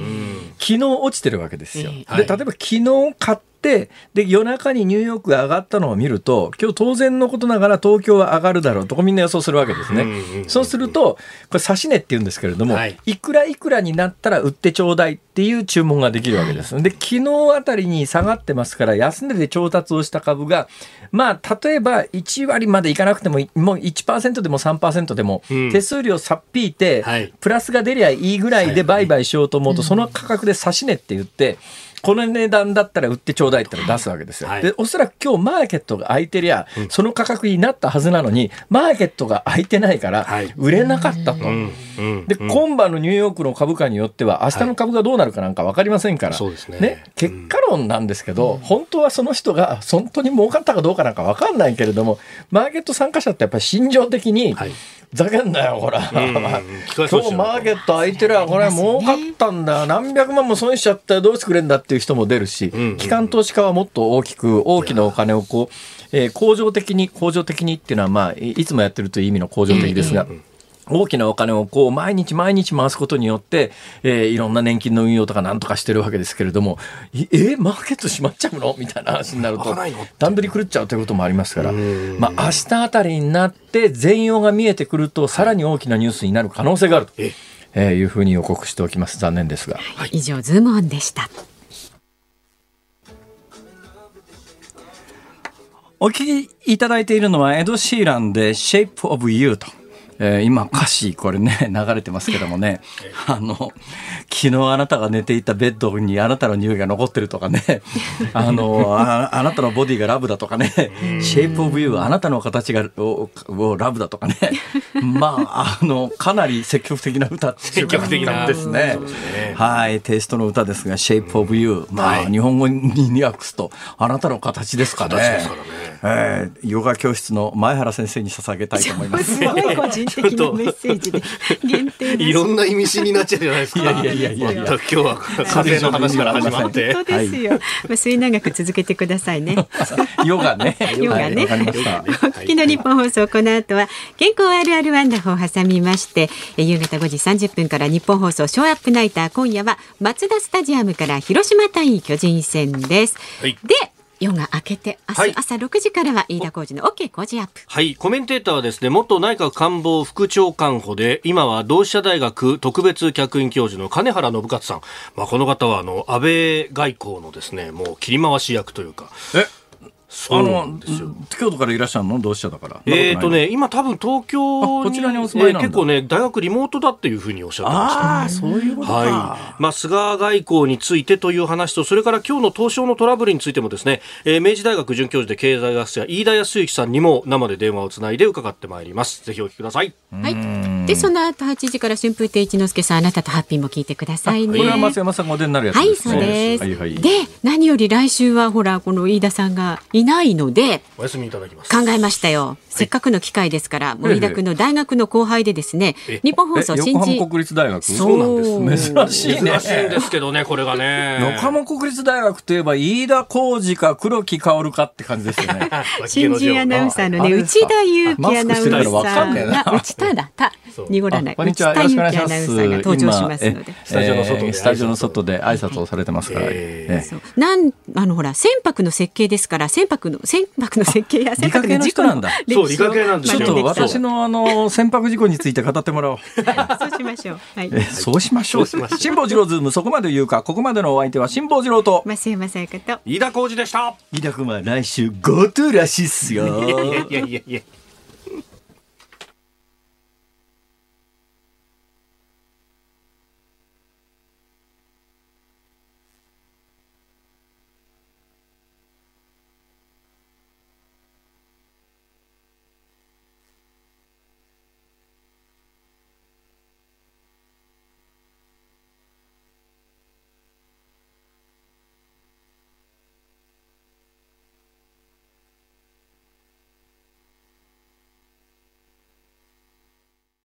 昨日落ちてるわけですよ。で例えば昨日買っで夜中にニューヨークが上がったのを見ると今日当然のことながら東京は上がるだろうとこみんな予想するわけですね。そうするとこれ指し値って言うんですけれども、はい、いくらいくらになったら売ってちょうだいっていう注文ができるわけです。で昨日あたりに下がってますから安値で調達をした株がまあ例えば1割までいかなくてももう1%でも3%でも手数料さっぴいて、プラスが出りゃいいぐらいで売買しようと思うと、その価格で指し値って言って。この値段だったら売ってちょうだいって出すわけですよ。はい、で、おそらく今日マーケットが空いてりゃ、その価格になったはずなのに、マーケットが空いてないから、売れなかったと。で、今晩のニューヨークの株価によっては、明日の株がどうなるかなんか分かりませんから、はい、ね、ね、結果論なんですけど、本当はその人が本当に儲かったかどうかなんか分かんないけれども、マーケット参加者ってやっぱり心情的に、はいざけんなよ、ほら。今日マーケット空いてるわ、これ儲かったんだ、何百万も損しちゃったらどうしてくれんだっていう人も出るし、機関投資家はもっと大きく、大きなお金をこう、えー、恒常的に、恒常的にっていうのは、まあ、いつもやってるという意味の恒常的ですが、大きなお金をこう毎日毎日回すことによって、えー、いろんな年金の運用とかなんとかしてるわけですけれども、えー、マーケット閉まっちゃうの？みたいな話になると、段取り狂っちゃうということもありますから、まあ明日あたりになって全容が見えてくると、さらに大きなニュースになる可能性があると。えー、いうふうに予告しておきます。残念ですが。はい、以上、ズームオンでした。お聞きいただいているのは、エド・シーランで Shape of You と。えー、今歌詞これね 流れてますけどもね。あの昨日あなたが寝ていたベッドにあなたの匂いが残ってるとかね。あのああなたのボディがラブだとかね。Shape of You あなたの形がをラブだとかね。まああのかなり積極的な歌積極的なですね、ね、はいテイストの歌ですが Shape of You まあ、はい、日本語に訳すとあなたの形ですかね。形ですからねえー、ヨガ教室の前原先生に捧げたいと思います。すごい個人的なメッセージで限定いろんな意味深になっちゃうじゃないですか。いやいやいやいや今日は風の話から始まって。本当ですよ、まあ、末永く続けてくださいね ヨガね。ヨガねはいわかりました。お聞きの日本放送、この後は健康あるあるワンダホを挟みまして、え夕方5時30分から日本放送ショーアップナイター、今夜は松田スタジアムから広島対巨人戦です。はいで、夜が明けて、明はい日朝6時からは飯田浩二の OK 工事アップ。はい、コメンテーターはですね、元内閣官房副長官補で、今は同志社大学特別客員教授の金原信勝さん。まあ、この方は、あの、安倍外交のですね、もう切り回し役というか。え、そうなんのですよ。京都からいらっしゃるの？同志社だから。えーとね、今多分東京にあこちらにお住まいなんだえー結構ね、大学リモートだっていうふうにおっしゃってました。ああ、そういうことか。はい。まあ、菅外交についてという話と、それから今日の東証のトラブルについてもですね、えー明治大学准教授で経済学者、飯田康之さんにも生で電話をつないで伺ってまいります。ぜひお聞きください。はい。で、その後8時から春風亭一之輔さん、あなたとハッピーも聞いてくださいね。これは松山さんがお出になるやつはい、ですね。そうです。はいはい。で、何より来週はほら、この飯田さんがいないので、お休みいただきます。考えましたよ。せっかくの機会ですから、もう飯田君の大学の後輩でですねえ、日本放送え新人横浜。国立大学？そうなんです珍しいね珍しいんですけどね、これがね。横浜国立大学といえば飯田浩二か黒木薫かって感じですよね。新人アナウンサーのね、内田祐樹アナウンサーなが、内田だ、た、濁らない。あこんにちは。よろしくお願いします。ナウンサーが登場しますので今。スタジオの外でえースタジオの外で挨拶をされてますから。なんあのほら船舶の設計ですから船舶の船舶の設計や船舶理科系のの事故なんだそう理科系なんですよちょっと私のあの船舶事故について語ってもらおう。そうしましょうはいえそうしましょう。辛坊治郎ズームそこまで言うか。ここまでのお相手は辛坊治郎と。増山さやかと飯田浩二でした。飯田君は来週ゴートゥーらしいっすよ。いやいやいやいや。